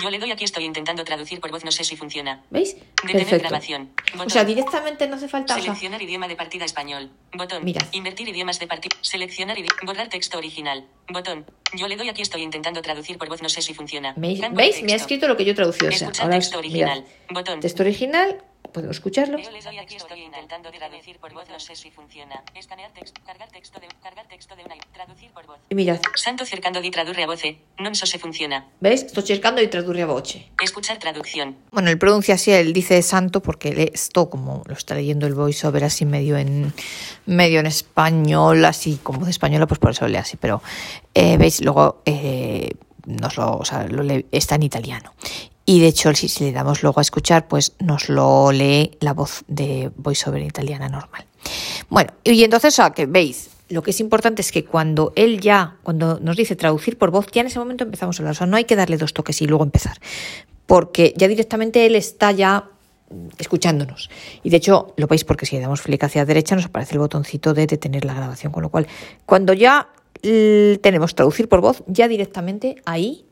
[SPEAKER 2] Yo le doy aquí estoy intentando traducir por voz, no sé si funciona.
[SPEAKER 1] ¿Veis?
[SPEAKER 2] Detener
[SPEAKER 1] Perfecto.
[SPEAKER 2] grabación.
[SPEAKER 1] O
[SPEAKER 2] Botón.
[SPEAKER 1] sea, directamente no hace falta. o sea,
[SPEAKER 2] Seleccionar idioma de partida español. Botón.
[SPEAKER 1] Mirad.
[SPEAKER 2] Invertir idiomas de partida. Seleccionar idioma. Borrar texto original. Botón. Yo le doy aquí estoy intentando traducir por voz, no sé si funciona.
[SPEAKER 1] ¿Veis? ¿Veis? Me ha escrito lo que yo he traducido. O sea,
[SPEAKER 2] Escuchar
[SPEAKER 1] ahora
[SPEAKER 2] texto original.
[SPEAKER 1] mirad.
[SPEAKER 2] Botón.
[SPEAKER 1] Texto original. Podemos escucharlo.
[SPEAKER 2] Yo le doy aquí estoy intentando traducir por voz, no sé si funciona. Escanear texto. Cargar texto de. Cargar texto de una. Traducir por voz.
[SPEAKER 1] Y mirad.
[SPEAKER 2] Santo cercando di tradurre a voce. Non so se funciona.
[SPEAKER 1] ¿Veis? Estoy cercando y tradurre a voce.
[SPEAKER 2] Escuchar traducción.
[SPEAKER 1] Bueno, él pronuncia así, él dice santo porque lee esto como lo está leyendo el voiceover así medio en medio en español, así como de española, pues por eso lo lee así. Pero eh, veis, luego eh, nos lo, o sea, lo lee- está en italiano. Y de hecho, si, le damos luego a escuchar, pues nos lo lee la voz de voiceover italiana normal. Bueno, y entonces, sea, que veis, lo que es importante es que cuando él ya, cuando nos dice traducir por voz, ya en ese momento empezamos a hablar. O sea, no hay que darle dos toques y luego empezar. Porque ya directamente él está ya escuchándonos. Y de hecho, lo veis porque si le damos clic hacia la derecha nos aparece el botoncito de detener la grabación. Con lo cual, cuando ya tenemos traducir por voz, ya directamente ahí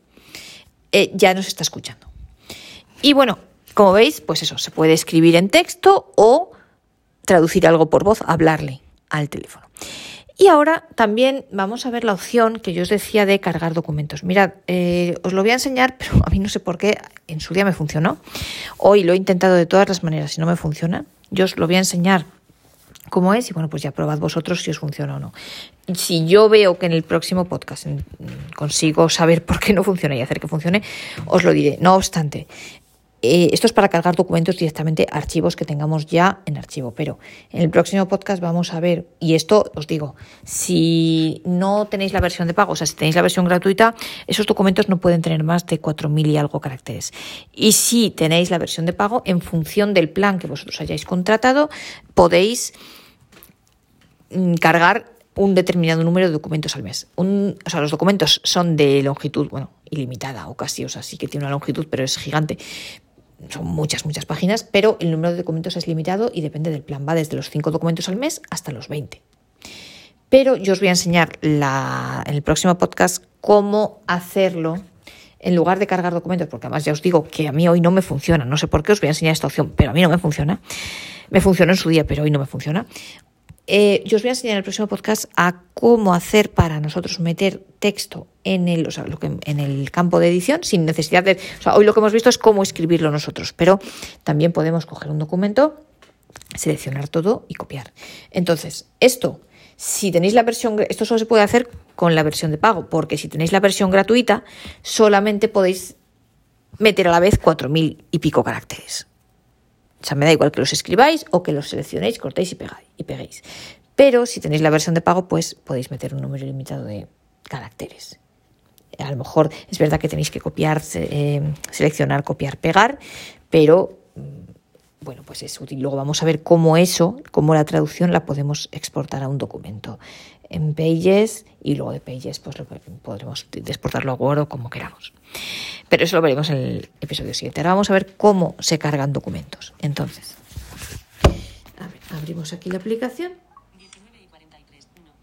[SPEAKER 1] eh, ya nos está escuchando. Y bueno, como veis, pues eso, se puede escribir en texto o traducir algo por voz, hablarle al teléfono. Y ahora también vamos a ver la opción que yo os decía de cargar documentos. Mirad, eh, os lo voy a enseñar, [LAUGHS] pero a mí no sé por qué en su día me funcionó. Hoy lo he intentado de todas las maneras y no me funciona. Yo os lo voy a enseñar cómo es y bueno, pues ya probad vosotros si os funciona o no. Si yo veo que en el próximo podcast consigo saber [LAUGHS] por qué no funciona y hacer que funcione, os lo diré. No obstante, eh, esto es para cargar documentos directamente archivos que tengamos ya en archivo, pero en el próximo podcast vamos a ver, y esto os digo, si no tenéis la versión de pago, o sea, si tenéis la versión gratuita, esos documentos no pueden tener más de 4.000 y algo caracteres. Y si tenéis la versión de pago, en función del plan que vosotros hayáis contratado, podéis mm, cargar un determinado número de documentos al mes. O sea, los documentos son de longitud, bueno, ilimitada o casi, o sea, sí que tiene una longitud, pero es gigante. Son muchas, muchas páginas, pero el número de documentos es limitado y depende del plan. Va desde los 5 documentos al mes hasta los 20. Pero yo os voy a enseñar la- en el próximo podcast cómo hacerlo en lugar de cargar documentos, porque además ya os digo que a mí hoy no me funciona. No sé por qué os voy a enseñar esta opción, pero a mí no me funciona. Me funcionó en su día, pero hoy no me funciona. Eh, yo os voy a enseñar en el próximo podcast a cómo hacer para nosotros meter texto en el, o sea, lo que, en el campo de edición sin necesidad de... O sea, hoy lo que hemos visto es cómo escribirlo nosotros, pero también podemos coger un documento, seleccionar todo y copiar. Entonces, esto, si tenéis la versión, esto solo se puede hacer con la versión de pago, porque si tenéis la versión gratuita, solamente podéis meter a la vez 4.000 y pico caracteres. O sea, me da igual que los escribáis o que los seleccionéis, cortéis y pegáis, y peguéis. Pero si tenéis la versión de pago, pues podéis meter un número limitado de caracteres. A lo mejor es verdad que tenéis que copiar, eh, seleccionar, copiar, pegar, pero mm, bueno, pues es útil. Luego vamos a ver cómo eso, cómo la traducción la podemos exportar a un documento en Pages y luego de Pages pues lo podremos exportarlo a Word o como queramos. Pero eso lo veremos en el episodio siguiente. Ahora vamos a ver cómo se cargan documentos. Entonces, abrimos aquí la aplicación.
[SPEAKER 2] 19 y 43. 1.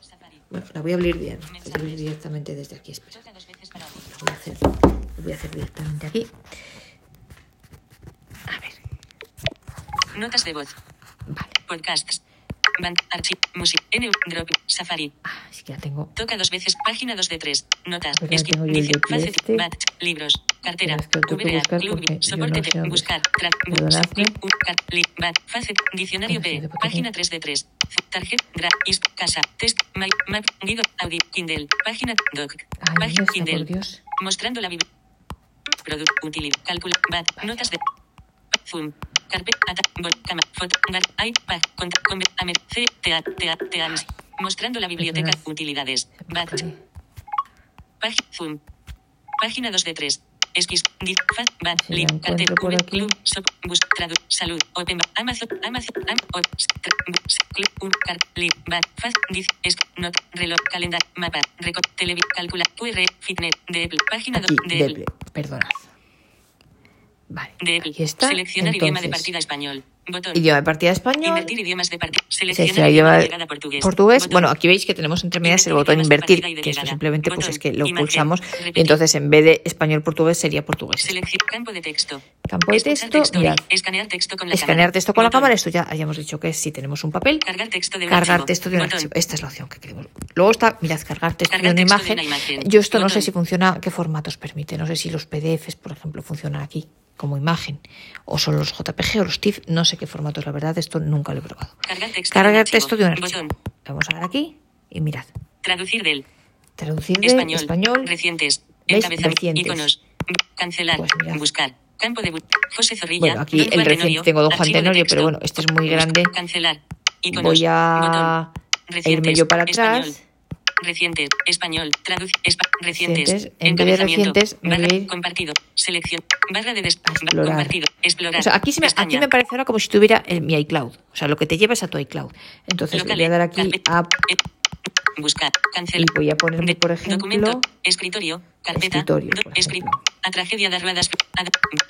[SPEAKER 2] Safari.
[SPEAKER 1] Bueno, la voy a abrir bien. La voy a abrir directamente desde aquí. Espera, la voy a hacer, lo voy a hacer directamente aquí. A ver,
[SPEAKER 2] Notas de voz.
[SPEAKER 1] vale.
[SPEAKER 2] Podcasts. Band. Archivo. Music. N. Drop. Safari.
[SPEAKER 1] Ah, es que ya tengo.
[SPEAKER 2] Toca dos veces. Página 2 de 3. Notas.
[SPEAKER 1] El
[SPEAKER 2] dice-
[SPEAKER 1] este.
[SPEAKER 2] Batch. Libros. Cartera. VBA, Club, Soporte.
[SPEAKER 1] no sé
[SPEAKER 2] buscar. Track. Buscar. Bat. Facet. Diccionario B.
[SPEAKER 1] sí, ¿por qué
[SPEAKER 2] Página
[SPEAKER 1] no?
[SPEAKER 2] 3 de 3. Tarjeta. Dra. Is. Casa. Test. My. Map. Guido. Audi. Kindle. Página. Doc. Página.
[SPEAKER 1] ¿dónde está,
[SPEAKER 2] Kindle. Mostrando la Biblia. Producto. Utilidad. Cálculo. Bat. Notas de. Zoom. Mostrando la biblioteca. Utilidades. Bat.
[SPEAKER 1] Vale.
[SPEAKER 2] Página. Zoom. Página 2 de 3. Esquis. Dit. Fat. Bat.
[SPEAKER 1] Encuentro
[SPEAKER 2] Cartel. V. Club. Sop. Bus. Tradu. Salud. Open. Amazon. Amazon. Am. Op. Clip. Un. Car. Lib. Bat. Fat. Diz. Esc. Not. Reloj. Calendar. Mapa. Record. Televi. Calcula. QR. Fitnet. De Apple. Página 2
[SPEAKER 1] Aquí,
[SPEAKER 2] de Apple.
[SPEAKER 1] Deble, perdonad. Vale, aquí está.
[SPEAKER 2] Seleccionar idioma de
[SPEAKER 1] Entonces,
[SPEAKER 2] partida español. Botón.
[SPEAKER 1] Idioma de partida español.
[SPEAKER 2] Invertir idiomas de partida.
[SPEAKER 1] Selecciona
[SPEAKER 2] idioma de llegada portugués.
[SPEAKER 1] portugués.
[SPEAKER 2] Botón.
[SPEAKER 1] Bueno, aquí veis que tenemos entre medias el botón invertir, que esto simplemente pues es que lo
[SPEAKER 2] Imagen.
[SPEAKER 1] pulsamos
[SPEAKER 2] Repetir.
[SPEAKER 1] y entonces en vez de español portugués sería portugués.
[SPEAKER 2] Selección. Campo de texto.
[SPEAKER 1] Campo de texto.
[SPEAKER 2] Escanear texto con la
[SPEAKER 1] Escanear
[SPEAKER 2] cámara.
[SPEAKER 1] texto con la cámara, esto ya hayamos dicho que es si tenemos un papel,
[SPEAKER 2] Cargar texto de un
[SPEAKER 1] cargar
[SPEAKER 2] archivo.
[SPEAKER 1] texto de un
[SPEAKER 2] Botón.
[SPEAKER 1] archivo. Esta es la opción que queremos. Luego está, mirad, cargar texto
[SPEAKER 2] Cargar
[SPEAKER 1] de una
[SPEAKER 2] texto de
[SPEAKER 1] imagen.
[SPEAKER 2] una imagen.
[SPEAKER 1] Yo esto no sé si funciona, qué formatos permite. No sé si los PDFs, por ejemplo, funcionan aquí como imagen o son los JPG o los TIFF. No sé qué formatos, la verdad, esto nunca lo he probado.
[SPEAKER 2] Cargar texto de un
[SPEAKER 1] Cargar
[SPEAKER 2] archivo.
[SPEAKER 1] texto de un archivo.
[SPEAKER 2] Botón.
[SPEAKER 1] Vamos a dar aquí y mirad.
[SPEAKER 2] Traducir del
[SPEAKER 1] Traducir de
[SPEAKER 2] español.
[SPEAKER 1] español.
[SPEAKER 2] Recientes.
[SPEAKER 1] Recientes.
[SPEAKER 2] Iconos. Cancelar.
[SPEAKER 1] Pues.
[SPEAKER 2] Buscar. Campo de José Zorrilla.
[SPEAKER 1] Bueno, aquí el reciente tengo Don Juan Tenorio, pero bueno, este es muy grande.
[SPEAKER 2] Cancelar. Iconos.
[SPEAKER 1] Voy a
[SPEAKER 2] Botón.
[SPEAKER 1] a irme yo para
[SPEAKER 2] Español.
[SPEAKER 1] Atrás.
[SPEAKER 2] Recientes. Español. Traduc. espa- recientes.
[SPEAKER 1] En vez de
[SPEAKER 2] Encabezamiento.
[SPEAKER 1] recientes, me
[SPEAKER 2] barra,
[SPEAKER 1] voy
[SPEAKER 2] Compartido. Selección. Barra de des-
[SPEAKER 1] a explorar.
[SPEAKER 2] Compartido. Explorar.
[SPEAKER 1] O sea, aquí, se me, aquí me parece ahora como si tuviera el, mi iCloud. O sea, lo que te llevas a tu iCloud. Entonces le voy a dar aquí
[SPEAKER 2] Carpeta.
[SPEAKER 1] a
[SPEAKER 2] Eh, Buscar. Cancelar.
[SPEAKER 1] y voy a ponerme, por ejemplo,
[SPEAKER 2] Documento. Escritorio. Carpeta.
[SPEAKER 1] escritorio,
[SPEAKER 2] do-. A tragedia de Ruedas. A,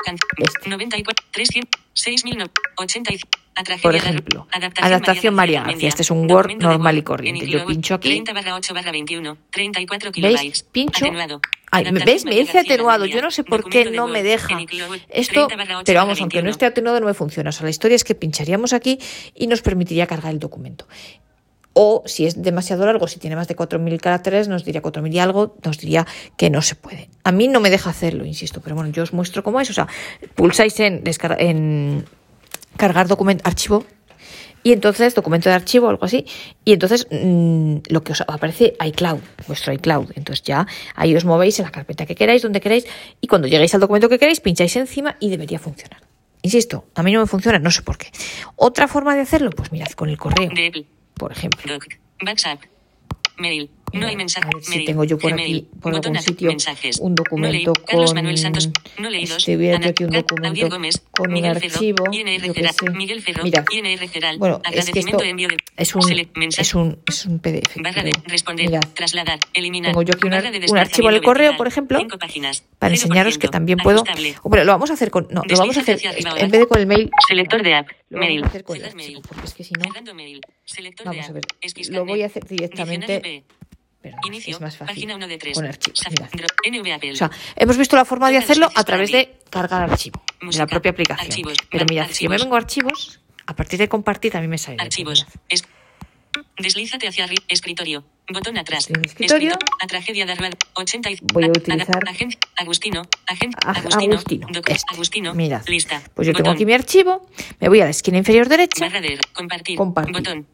[SPEAKER 2] can,
[SPEAKER 1] Este.
[SPEAKER 2] 94. 300. 6080.
[SPEAKER 1] Por ejemplo,
[SPEAKER 2] Adaptación,
[SPEAKER 1] María García. Este es un Word normal y corriente.
[SPEAKER 2] En
[SPEAKER 1] Yo pincho aquí.
[SPEAKER 2] 30 barra 8 barra 21. 34 kilobytes.
[SPEAKER 1] ¿Veis? Pincho. Ay, ¿me-
[SPEAKER 2] Adaptación
[SPEAKER 1] ¿Ves? Me dice atenuado. Yo no sé por qué no me deja. Esto,
[SPEAKER 2] 30 barra 8
[SPEAKER 1] pero vamos, aunque no
[SPEAKER 2] 21.
[SPEAKER 1] esté atenuado no me funciona. O sea, la historia es que pincharíamos aquí y nos permitiría cargar el documento. O si es demasiado largo, si tiene más de 4.000 caracteres, nos diría 4.000 y algo, nos diría que no se puede. A mí no me deja hacerlo, insisto, pero bueno, yo os muestro cómo es. O sea, pulsáis en, en cargar documento, archivo, y entonces, documento de archivo o algo así, y entonces mm, lo que os aparece iCloud, vuestro iCloud. Entonces ya ahí os movéis en la carpeta que queráis, donde queráis, y cuando lleguéis al documento que queráis, pincháis encima y debería funcionar. Insisto, a mí no me funciona, no sé por qué. Otra forma de hacerlo, pues mirad, con el correo, por ejemplo.
[SPEAKER 2] Doc. WhatsApp. Mail. No hay mensaje.
[SPEAKER 1] a ver si tengo yo por
[SPEAKER 2] Gmail.
[SPEAKER 1] aquí, por
[SPEAKER 2] Botón
[SPEAKER 1] algún sitio,
[SPEAKER 2] Mensajes.
[SPEAKER 1] un documento
[SPEAKER 2] no leí- Carlos
[SPEAKER 1] con-
[SPEAKER 2] Manuel Santos. No leídos.
[SPEAKER 1] este, voy a
[SPEAKER 2] Ana-
[SPEAKER 1] aquí un documento
[SPEAKER 2] Gómez.
[SPEAKER 1] con un
[SPEAKER 2] Miguel
[SPEAKER 1] archivo,
[SPEAKER 2] Ferro,
[SPEAKER 1] yo sé.
[SPEAKER 2] Miguel Ferro.
[SPEAKER 1] Bueno, es que esto
[SPEAKER 2] de envío de.
[SPEAKER 1] es un, es un, es un PDF.
[SPEAKER 2] Barra de responder,
[SPEAKER 1] mirad,
[SPEAKER 2] trasladar, eliminar.
[SPEAKER 1] Tengo yo aquí un
[SPEAKER 2] de
[SPEAKER 1] un archivo en el
[SPEAKER 2] desplazamiento
[SPEAKER 1] correo, por ejemplo,
[SPEAKER 2] páginas,
[SPEAKER 1] para
[SPEAKER 2] 0%,
[SPEAKER 1] enseñaros que también puedo. Hombre, lo vamos a hacer con. No, lo vamos a hacer. En vez de con el mail,
[SPEAKER 2] Selector de app.
[SPEAKER 1] lo
[SPEAKER 2] mail.
[SPEAKER 1] vamos a hacer con el
[SPEAKER 2] Cerrar
[SPEAKER 1] archivo,
[SPEAKER 2] mail.
[SPEAKER 1] porque es que si no. Vamos a ver, lo voy a hacer directamente-
[SPEAKER 2] Diccionario P.
[SPEAKER 1] Perdón,
[SPEAKER 2] Inicio.
[SPEAKER 1] es más fácil.
[SPEAKER 2] Página 1 de 3.
[SPEAKER 1] Con archivos. O sea, hemos visto la forma de hacerlo a través de cargar archivo de la
[SPEAKER 2] Música.
[SPEAKER 1] propia aplicación.
[SPEAKER 2] Archivos.
[SPEAKER 1] Pero mirad, si yo me
[SPEAKER 2] archivos.
[SPEAKER 1] vengo a archivos, a partir de compartir a mí me sale.
[SPEAKER 2] Archivos. Es- Deslízate hacia arriba. Escritorio. Botón atrás.
[SPEAKER 1] En escritorio.
[SPEAKER 2] Escrito- A tragedia de Arruad. 80 y-
[SPEAKER 1] Voy a
[SPEAKER 2] a-
[SPEAKER 1] utilizar-
[SPEAKER 2] Agen- Agustino. Agen-
[SPEAKER 1] A-
[SPEAKER 2] Agustino.
[SPEAKER 1] Agustino,
[SPEAKER 2] Doc-
[SPEAKER 1] este.
[SPEAKER 2] Agustino.
[SPEAKER 1] Mirad.
[SPEAKER 2] Lista.
[SPEAKER 1] Pues yo tengo
[SPEAKER 2] Botón.
[SPEAKER 1] aquí mi archivo, me voy a la esquina inferior derecha,
[SPEAKER 2] Barra de compartir.
[SPEAKER 1] Compartir.
[SPEAKER 2] Botón.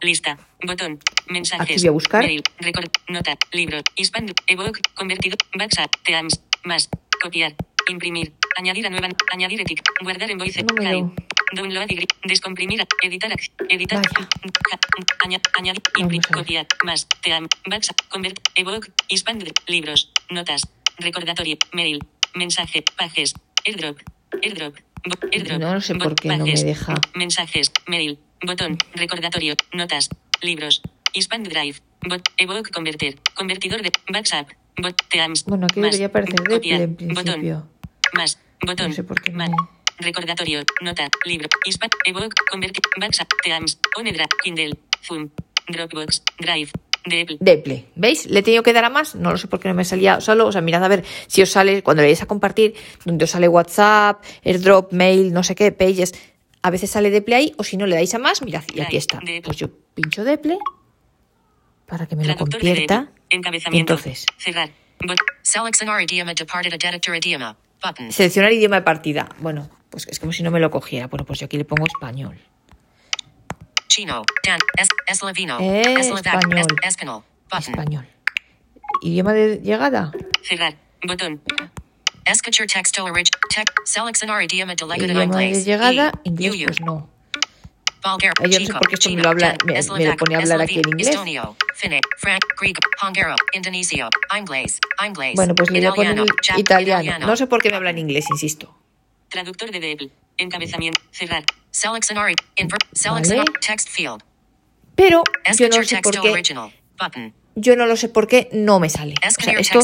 [SPEAKER 2] Lista. Botón. Mensajes.
[SPEAKER 1] Aquí voy a buscar.
[SPEAKER 2] Mail. Record. Nota. Libro. Hispan. Evoke. Convertido. WhatsApp. Teams. Más. Copiar. Imprimir. Añadir a nueva. Añadir etic. Guardar en voice.
[SPEAKER 1] No
[SPEAKER 2] Hide.
[SPEAKER 1] lo-
[SPEAKER 2] Download y descomprimir. Editar. Editar. Añadir. Imprimir. Copiar. Más. Team. WhatsApp. Convert. Evoke. Hispan. Libros. Notas. Recordatorio. Mail. Mensaje. Pages. Airdrop. Airdrop. Airdrop.
[SPEAKER 1] No sé por qué no me deja.
[SPEAKER 2] Mensajes. Mail. Botón. Recordatorio. Notas. Libros. Expand Drive. Bot. Evoke Converter. Convertidor de WhatsApp. Bot. Teams.
[SPEAKER 1] Bueno, aquí
[SPEAKER 2] Más.
[SPEAKER 1] debería aparecer
[SPEAKER 2] Copiar.
[SPEAKER 1] en
[SPEAKER 2] Botón. Más. Botón.
[SPEAKER 1] No sé por qué
[SPEAKER 2] Más.
[SPEAKER 1] me-
[SPEAKER 2] Recordatorio. Nota. Libro. Expand. Evoke. Convertir. WhatsApp. Teams. Onedra. Kindle. Zoom. Dropbox. Drive. Deple.
[SPEAKER 1] Deple. ¿Veis? ¿Le he tenido que dar a más? No lo sé por qué no me salía solo. O sea, mirad a ver si os sale, cuando le dais a compartir, donde os sale WhatsApp, AirDrop, Mail, no sé qué, Pages. A veces sale Deple ahí, o si no le dais a más, mirad, y aquí está. Pues yo pincho Deple para que me lo
[SPEAKER 2] de
[SPEAKER 1] convierta.
[SPEAKER 2] Encabezamiento.
[SPEAKER 1] Entonces.
[SPEAKER 4] Seleccionar idioma
[SPEAKER 1] de partida. Bueno, pues es como si no me lo cogiera. Bueno, pues yo aquí le pongo español.
[SPEAKER 4] Chino. Dan. Es, Esloveno.
[SPEAKER 1] Eh, español. Español. Idioma de llegada.
[SPEAKER 2] Cerrar. Botón.
[SPEAKER 4] Escuchar texto orig. Idioma
[SPEAKER 1] de llegada,
[SPEAKER 4] Y.
[SPEAKER 1] inglés, pues no. Yo no sé por qué esto me lo habla- me- me lo pone a hablar aquí en inglés. Bueno, pues le voy a poner
[SPEAKER 4] Italiano.
[SPEAKER 1] No sé por qué me habla en inglés, insisto.
[SPEAKER 2] Traductor de. Encabezamiento. Cerrar.
[SPEAKER 1] Vale. Pero yo no sé por qué. Yo no lo sé por qué no me sale. O sea, esto,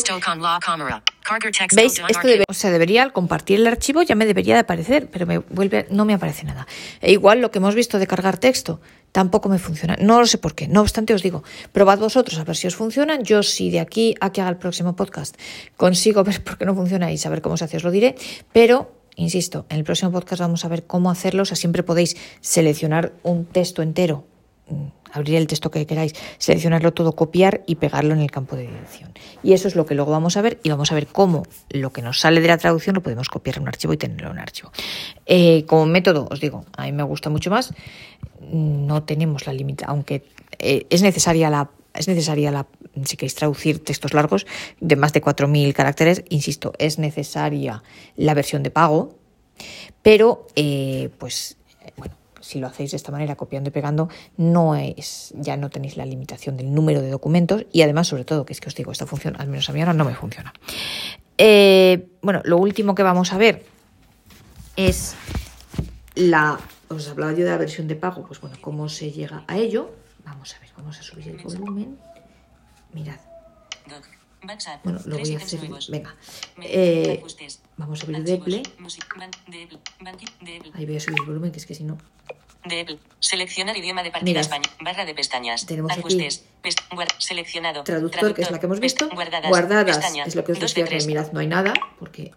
[SPEAKER 1] o sea, debería, al compartir el archivo, ya me debería de aparecer, pero me vuelve, no me aparece nada. E igual lo que hemos visto de cargar texto, tampoco me funciona. No lo sé por qué. No obstante, os digo, probad vosotros a ver si os funciona. Yo, si de aquí a que haga el próximo podcast consigo [LAUGHS] ver por qué no funciona y saber cómo se hace, os lo diré. Pero, insisto, en el próximo podcast vamos a ver cómo hacerlo. O sea, siempre podéis seleccionar un texto entero mm, abrir el texto que queráis, seleccionarlo todo, copiar y pegarlo en el campo de dirección. Y eso es lo que luego vamos a ver y vamos a ver cómo lo que nos sale de la traducción lo podemos copiar en un archivo y tenerlo en un archivo. Eh, como método, os digo, a mí me gusta mucho más. No tenemos la limita, aunque eh, es necesaria la es necesaria la, si queréis traducir textos largos de más de 4.000 caracteres, insisto, es necesaria la versión de pago, pero eh, pues bueno, si lo hacéis de esta manera, copiando y pegando, no es, ya no tenéis la limitación del número de documentos y además, sobre todo, que es que os digo, esta función, al menos a mí ahora no me funciona. Eh, bueno, lo último que vamos a ver es la. Os hablaba yo de la versión de pago, pues bueno, cómo se llega a ello. Vamos a ver, vamos a subir el volumen. Mirad. Bueno, lo voy a hacer. Venga. Eh, vamos a abrir. Deple. Ahí voy a subir el volumen, que es que si no.
[SPEAKER 2] Seleccionar idioma de partida. España. Barra de pestañas.
[SPEAKER 1] Tenemos
[SPEAKER 2] Ajustes. Seleccionado.
[SPEAKER 1] Traductor, que es la que hemos visto.
[SPEAKER 2] Guardadas.
[SPEAKER 1] Guardadas, es lo que os decía que mirad, no hay nada, porque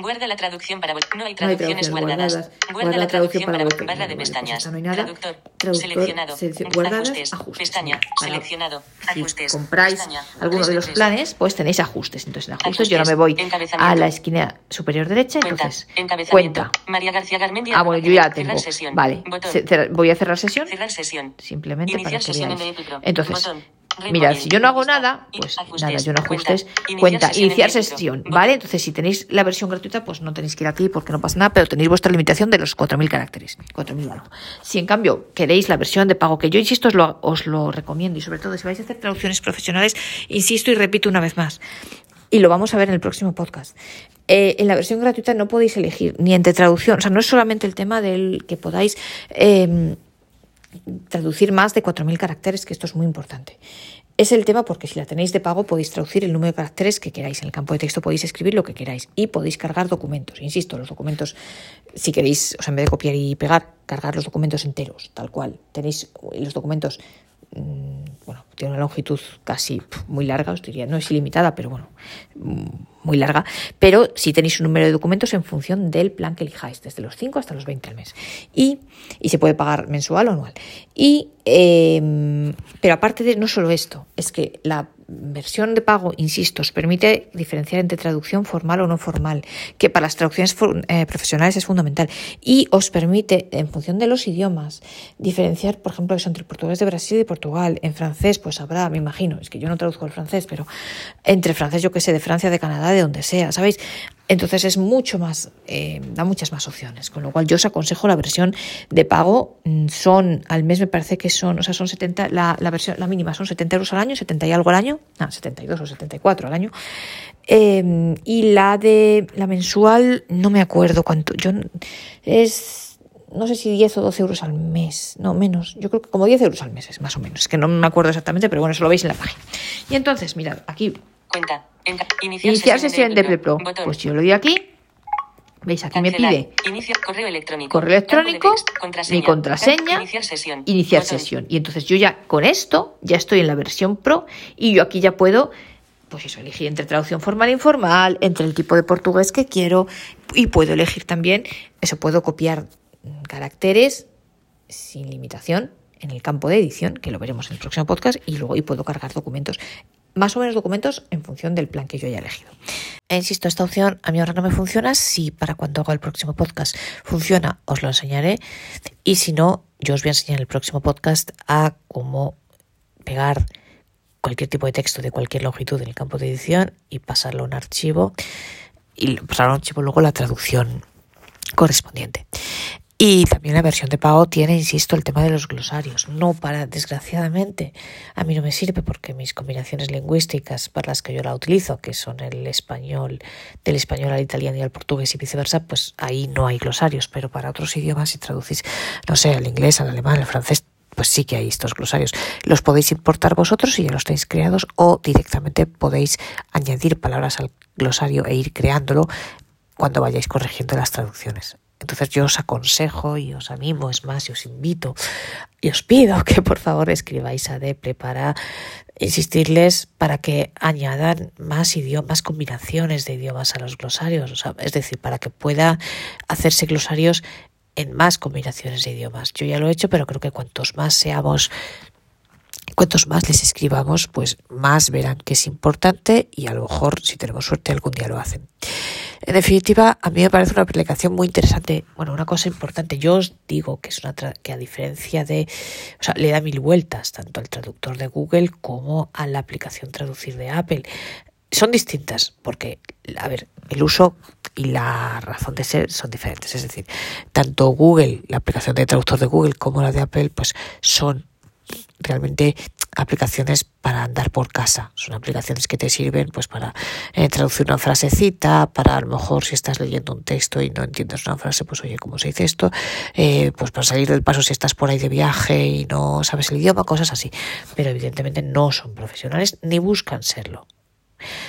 [SPEAKER 2] Guarda la traducción para No hay
[SPEAKER 1] No hay
[SPEAKER 2] traducciones guardadas.
[SPEAKER 1] guardadas.
[SPEAKER 2] Guarda la traducción para
[SPEAKER 1] vuelta.
[SPEAKER 2] barra de pestañas.
[SPEAKER 1] esta no hay nada.
[SPEAKER 2] Traductor.
[SPEAKER 1] Traductor,
[SPEAKER 2] Seleccionado.
[SPEAKER 1] guardadas,
[SPEAKER 2] ajustes.
[SPEAKER 1] ajustes.
[SPEAKER 2] Pestaña.
[SPEAKER 1] Para-
[SPEAKER 2] Seleccionado.
[SPEAKER 1] Si
[SPEAKER 2] Ajustes.
[SPEAKER 1] compráis
[SPEAKER 2] Pestaña.
[SPEAKER 1] alguno de los planes, pues tenéis ajustes. Entonces en ajustes yo no me voy a la esquina superior derecha,
[SPEAKER 2] Cuenta.
[SPEAKER 1] entonces
[SPEAKER 2] Encabezamiento.
[SPEAKER 1] cuenta.
[SPEAKER 2] María García Garmendia.
[SPEAKER 1] Ah, bueno, yo ya
[SPEAKER 2] Cerrar
[SPEAKER 1] tengo.
[SPEAKER 2] sesión.
[SPEAKER 1] Vale, voy a cerrar sesión.
[SPEAKER 2] Cerrar sesión.
[SPEAKER 1] Simplemente
[SPEAKER 2] Iniciar
[SPEAKER 1] para que
[SPEAKER 2] sesión
[SPEAKER 1] veáis. Entonces,
[SPEAKER 2] Botón. Recording.
[SPEAKER 1] si yo no hago nada, pues nada, yo no ajustes, cuenta, iniciar sesión. ¿vale? Entonces, si tenéis la versión gratuita, pues no tenéis que ir aquí porque no pasa nada, pero tenéis vuestra limitación de los 4.000 caracteres, 4.000 algo. Si en cambio queréis la versión de pago, que yo insisto, os lo, os lo recomiendo y sobre todo si vais a hacer traducciones profesionales, insisto y repito una vez más, y lo vamos a ver en el próximo podcast. Eh, en la versión gratuita no podéis elegir ni entre traducción, o sea, no es solamente el tema del que podáis eh, traducir más de 4.000 caracteres, que esto es muy importante. Es el tema porque si la tenéis de pago podéis traducir el número de caracteres que queráis. En el campo de texto podéis escribir lo que queráis y podéis cargar documentos. Insisto, los documentos, si queréis, o sea, en vez de copiar y pegar, cargar los documentos enteros, tal cual. Tenéis los documentos, mmm, bueno, tiene una longitud casi muy larga, os diría, no es ilimitada, pero bueno, mmm, muy larga. Pero si tenéis un número de documentos en función del plan que elijáis, desde los 5 hasta los 20 al mes. Y, y se puede pagar mensual o anual. Y, eh, pero aparte de no solo esto, es que la versión de pago, insisto, os permite diferenciar entre traducción formal o no formal, que para las traducciones eh, profesionales es fundamental. Y os permite, en función de los idiomas, diferenciar, por ejemplo, eso entre portugués de Brasil y de Portugal. En francés, pues habrá, me imagino, es que yo no traduzco el francés, pero entre francés, yo que sé, de Francia, de Canadá, de donde sea, ¿sabéis? Entonces es mucho más, eh, da muchas más opciones. Con lo cual yo os aconsejo la versión de pago. mm, Son, al mes me parece que son, o sea, son 70, la, la versión, la mínima son 70 euros al año, 70 y algo al año, ah, 72 o 74 al año. Eh, y la de la mensual, no me acuerdo cuánto, yo es, no sé si 10 o 12 euros al mes, no menos, yo creo que como 10 euros al mes es más o menos, es que no me acuerdo exactamente, pero bueno, eso lo veis en la página. Y entonces, mirad, aquí
[SPEAKER 2] Cuenta. Enca- iniciar,
[SPEAKER 1] Iniciar sesión de
[SPEAKER 2] Apple
[SPEAKER 1] Pro.
[SPEAKER 2] Botón.
[SPEAKER 1] Pues yo lo doy aquí. ¿Veis? Aquí me pide
[SPEAKER 2] Inicio correo electrónico.
[SPEAKER 1] correo electrónico,
[SPEAKER 2] de contraseña.
[SPEAKER 1] mi contraseña,
[SPEAKER 2] Iniciar sesión.
[SPEAKER 1] iniciar sesión. Y entonces yo ya con esto ya estoy en la versión Pro y yo aquí ya puedo, pues eso, elegir entre traducción formal e informal, entre el tipo de portugués que quiero y puedo elegir también, eso puedo copiar caracteres sin limitación en el campo de edición, que lo veremos en el próximo podcast, y luego y puedo cargar documentos, más o menos documentos en función del plan que yo haya elegido. E insisto, esta opción a mí ahora no me funciona. Si para cuando haga el próximo podcast funciona, os lo enseñaré. Y si no, yo os voy a enseñar en el próximo podcast a cómo pegar cualquier tipo de texto de cualquier longitud en el campo de edición y pasarlo a un archivo y pasarlo a un archivo luego la traducción correspondiente. Y también la versión de pago tiene, insisto, el tema de los glosarios. No para, desgraciadamente, a mí no me sirve porque mis combinaciones lingüísticas para las que yo la utilizo, que son el español, del español al italiano y al portugués y viceversa, pues ahí no hay glosarios. Pero para otros idiomas, si traducís, no sé, al inglés, al alemán, al francés, pues sí que hay estos glosarios. Los podéis importar vosotros si ya los tenéis creados o directamente podéis añadir palabras al glosario e ir creándolo cuando vayáis corrigiendo las traducciones. Entonces yo os aconsejo y os animo, es más, y os invito y os pido que por favor escribáis a Deple para insistirles para que añadan más idiomas, combinaciones de idiomas a los glosarios, o sea, es decir, para que pueda hacerse glosarios en más combinaciones de idiomas. Yo ya lo he hecho, pero creo que cuantos más seamos cuantos más les escribamos, pues más verán que es importante y a lo mejor, si tenemos suerte, algún día lo hacen. En definitiva, a mí me parece una aplicación muy interesante. Bueno, una cosa importante, yo os digo que es una que a diferencia de, o sea, le da mil vueltas tanto al traductor de Google como a la aplicación traducir de Apple. Son distintas porque, a ver, el uso y la razón de ser son diferentes. Es decir, tanto Google, la aplicación de traductor de Google, como la de Apple, pues son realmente aplicaciones para andar por casa. Son aplicaciones que te sirven pues para eh, traducir una frasecita, para a lo mejor si estás leyendo un texto y no entiendes una frase, pues oye, ¿cómo se dice esto? Eh, pues para salir del paso si estás por ahí de viaje y no sabes el idioma, cosas así. Pero evidentemente no son profesionales ni buscan serlo.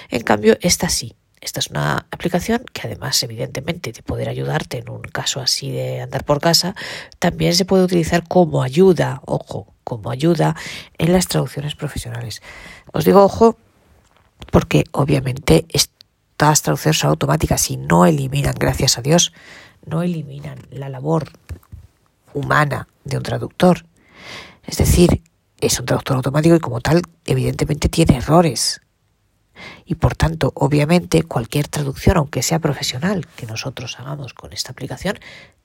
[SPEAKER 1] En cambio, esta sí. Esta es una aplicación que además, evidentemente, de poder ayudarte en un caso así de andar por casa, también se puede utilizar como ayuda, ojo, como ayuda en las traducciones profesionales. Os digo ojo porque obviamente estas traducciones son automáticas y no eliminan, gracias a Dios, no eliminan la labor humana de un traductor. Es decir, es un traductor automático y como tal, evidentemente tiene errores. Y por tanto, obviamente, cualquier traducción, aunque sea profesional, que nosotros hagamos con esta aplicación,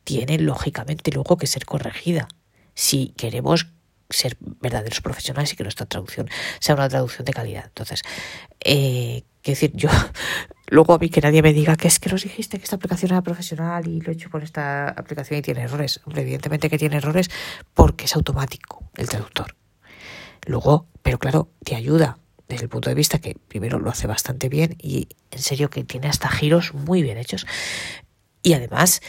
[SPEAKER 1] tiene lógicamente luego que ser corregida. Si queremos ser verdaderos profesionales y que nuestra traducción sea una traducción de calidad. Entonces, eh, quiero decir, yo [LAUGHS] luego a mí que nadie me diga que es que nos dijiste que esta aplicación era profesional y lo he hecho con esta aplicación y tiene errores. Evidentemente que tiene errores porque es automático el traductor. Luego, pero claro, te ayuda desde el punto de vista que primero lo hace bastante bien y en serio que tiene hasta giros muy bien hechos. Y además,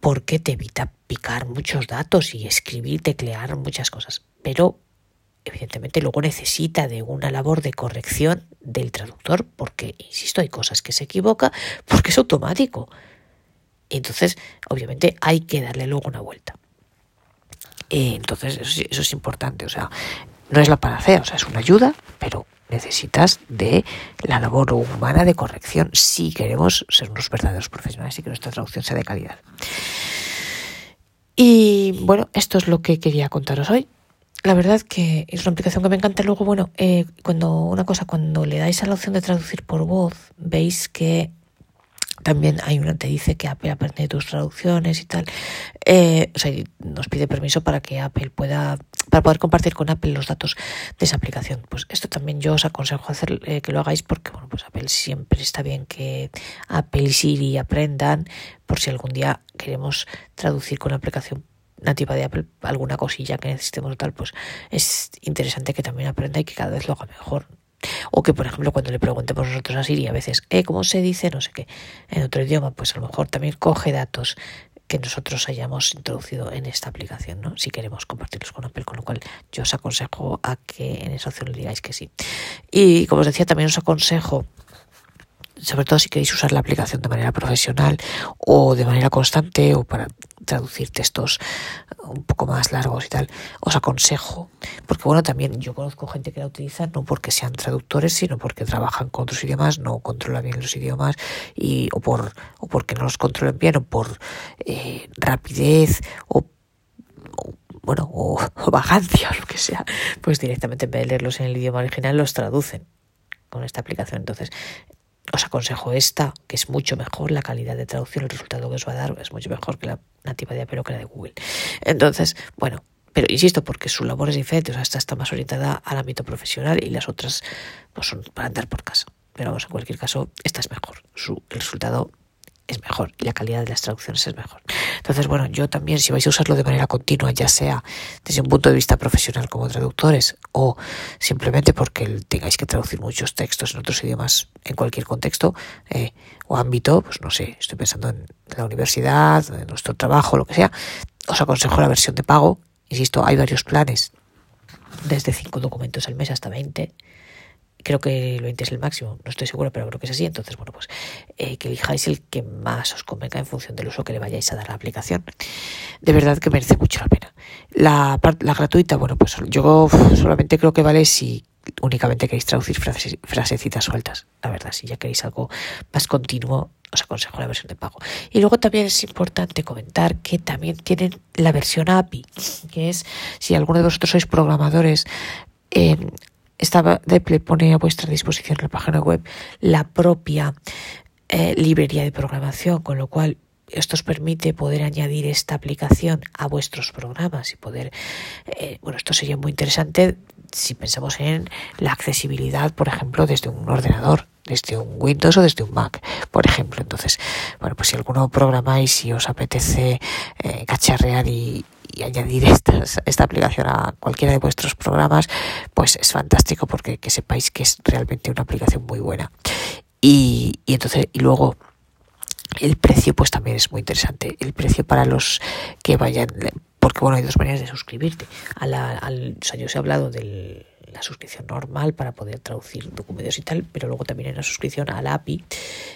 [SPEAKER 1] porque te evita picar muchos datos y escribir, teclear muchas cosas. Pero evidentemente luego necesita de una labor de corrección del traductor porque, insisto, hay cosas que se equivoca porque es automático. Entonces, obviamente hay que darle luego una vuelta. Eh, entonces, eso, eso es importante. O sea, no es la panacea, o sea, es una ayuda, pero necesitas de la labor humana de corrección si queremos ser unos verdaderos profesionales y que nuestra traducción sea de calidad. Y bueno, esto es lo que quería contaros hoy. La verdad que es una aplicación que me encanta. Luego, bueno, eh, cuando una cosa, cuando le dais a la opción de traducir por voz, veis que también hay una te dice que Apple aprende tus traducciones y tal. Eh, o sea, nos pide permiso para que Apple pueda para poder compartir con Apple los datos de esa aplicación. Pues esto también yo os aconsejo hacer eh, que lo hagáis porque bueno, pues Apple siempre está bien que Apple y Siri aprendan por si algún día queremos traducir con la aplicación nativa de Apple alguna cosilla que necesitemos tal, pues es interesante que también aprenda y que cada vez lo haga mejor. O que, por ejemplo, cuando le preguntemos nosotros a Siri a veces, eh, ¿cómo se dice? No sé qué, en otro idioma, pues a lo mejor también coge datos que nosotros hayamos introducido en esta aplicación, ¿no? Si queremos compartirlos con Apple, con lo cual yo os aconsejo a que en esa opción le digáis que sí. Y como os decía, también os aconsejo sobre todo si queréis usar la aplicación de manera profesional o de manera constante o para traducir textos un poco más largos y tal, os aconsejo, porque bueno, también yo conozco gente que la utiliza no porque sean traductores, sino porque trabajan con otros idiomas, no controlan bien los idiomas y o por o porque no los controlan bien o por eh, rapidez o bueno, o, o vagancia o lo que sea, pues directamente en vez de leerlos en el idioma original los traducen con esta aplicación. Entonces, os aconsejo esta, que es mucho mejor la calidad de traducción, el resultado que os va a dar es mucho mejor que la nativa de Apple o que la de Google. Entonces, bueno, pero insisto, porque su labor es diferente, o sea, esta está más orientada al ámbito profesional y las otras pues son para andar por casa. Pero vamos, en cualquier caso, esta es mejor. Su, el resultado es mejor y la calidad de las traducciones es mejor. Entonces, bueno, yo también, si vais a usarlo de manera continua, ya sea desde un punto de vista profesional como traductores o simplemente porque tengáis que traducir muchos textos en otros idiomas en cualquier contexto eh, o ámbito, pues no sé, estoy pensando en la universidad, en nuestro trabajo, lo que sea, os aconsejo la versión de pago. Insisto, hay varios planes, desde 5 documentos al mes hasta 20 creo que el 20 es el máximo, no estoy seguro, pero creo que es así. Entonces, bueno, pues eh, que elijáis el que más os convenga en función del uso que le vayáis a dar a la aplicación. De verdad que merece mucho la pena. La, la gratuita, bueno, pues yo solamente creo que vale si únicamente queréis traducir frasecitas sueltas. La verdad, si ya queréis algo más continuo, os aconsejo la versión de pago. Y luego también es importante comentar que también tienen la versión API, que es si alguno de vosotros sois programadores, eh, esta DEPLE pone a vuestra disposición la página web la propia eh, librería de programación, con lo cual esto os permite poder añadir esta aplicación a vuestros programas y poder, eh, bueno, esto sería muy interesante si pensamos en la accesibilidad, por ejemplo, desde un ordenador, desde un Windows o desde un Mac, por ejemplo. Entonces, bueno, pues si alguno programáis y os apetece eh, cacharrear y, y añadir esta, esta aplicación a cualquiera de vuestros programas, pues es fantástico porque que sepáis que es realmente una aplicación muy buena. Y, y entonces, y luego el precio pues también es muy interesante. El precio para los que vayan, porque bueno, hay dos maneras de suscribirte. A al, o sea, yo os he hablado de la suscripción normal para poder traducir documentos y tal, pero luego también hay una suscripción a la API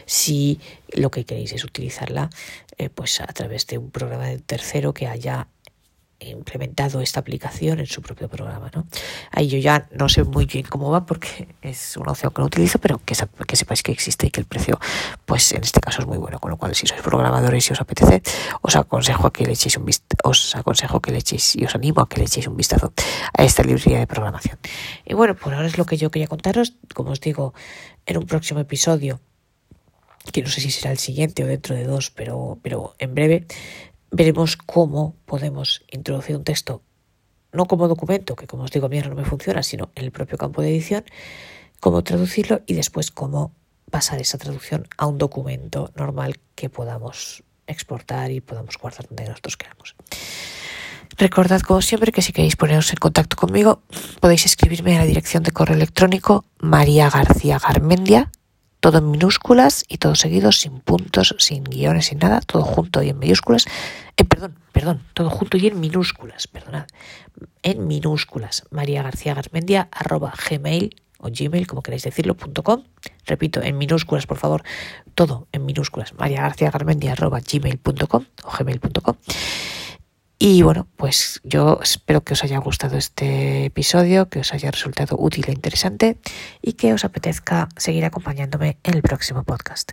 [SPEAKER 1] si lo que queréis es utilizarla eh, pues a través de un programa de tercero que haya implementado esta aplicación en su propio programa. ¿no? Ahí yo ya no sé muy bien cómo va porque es una opción que no utilizo, pero que, sepáis que existe y que el precio, pues en este caso es muy bueno. Con lo cual, si sois programadores y os apetece, os aconsejo que le echéis un os aconsejo que le echéis y os animo a que le echéis un vistazo a esta librería de programación. Y bueno, por ahora es lo que yo quería contaros. Como os digo, en un próximo episodio que no sé si será el siguiente o dentro de dos, pero, pero en breve, veremos cómo podemos introducir un texto, no como documento, que como os digo, a mí no me funciona, sino en el propio campo de edición, cómo traducirlo y después cómo pasar esa traducción a un documento normal que podamos exportar y podamos guardar donde nosotros queramos. Recordad, como siempre, que si queréis poneros en contacto conmigo, podéis escribirme a la dirección de correo electrónico María García Garmendia todo en minúsculas y todo seguido, sin puntos, sin guiones, sin nada, todo junto y en mayúsculas. Eh, perdón, perdón, todo junto y en minúsculas, perdonad, en minúsculas. María García Garmendia, arroba gmail o gmail, como queréis decirlo, punto com. Repito, en minúsculas, por favor, todo en minúsculas. María García Garmendia, arroba gmail.com o gmail.com. Y bueno, pues yo espero que os haya gustado este episodio, que os haya resultado útil e interesante y que os apetezca seguir acompañándome en el próximo podcast.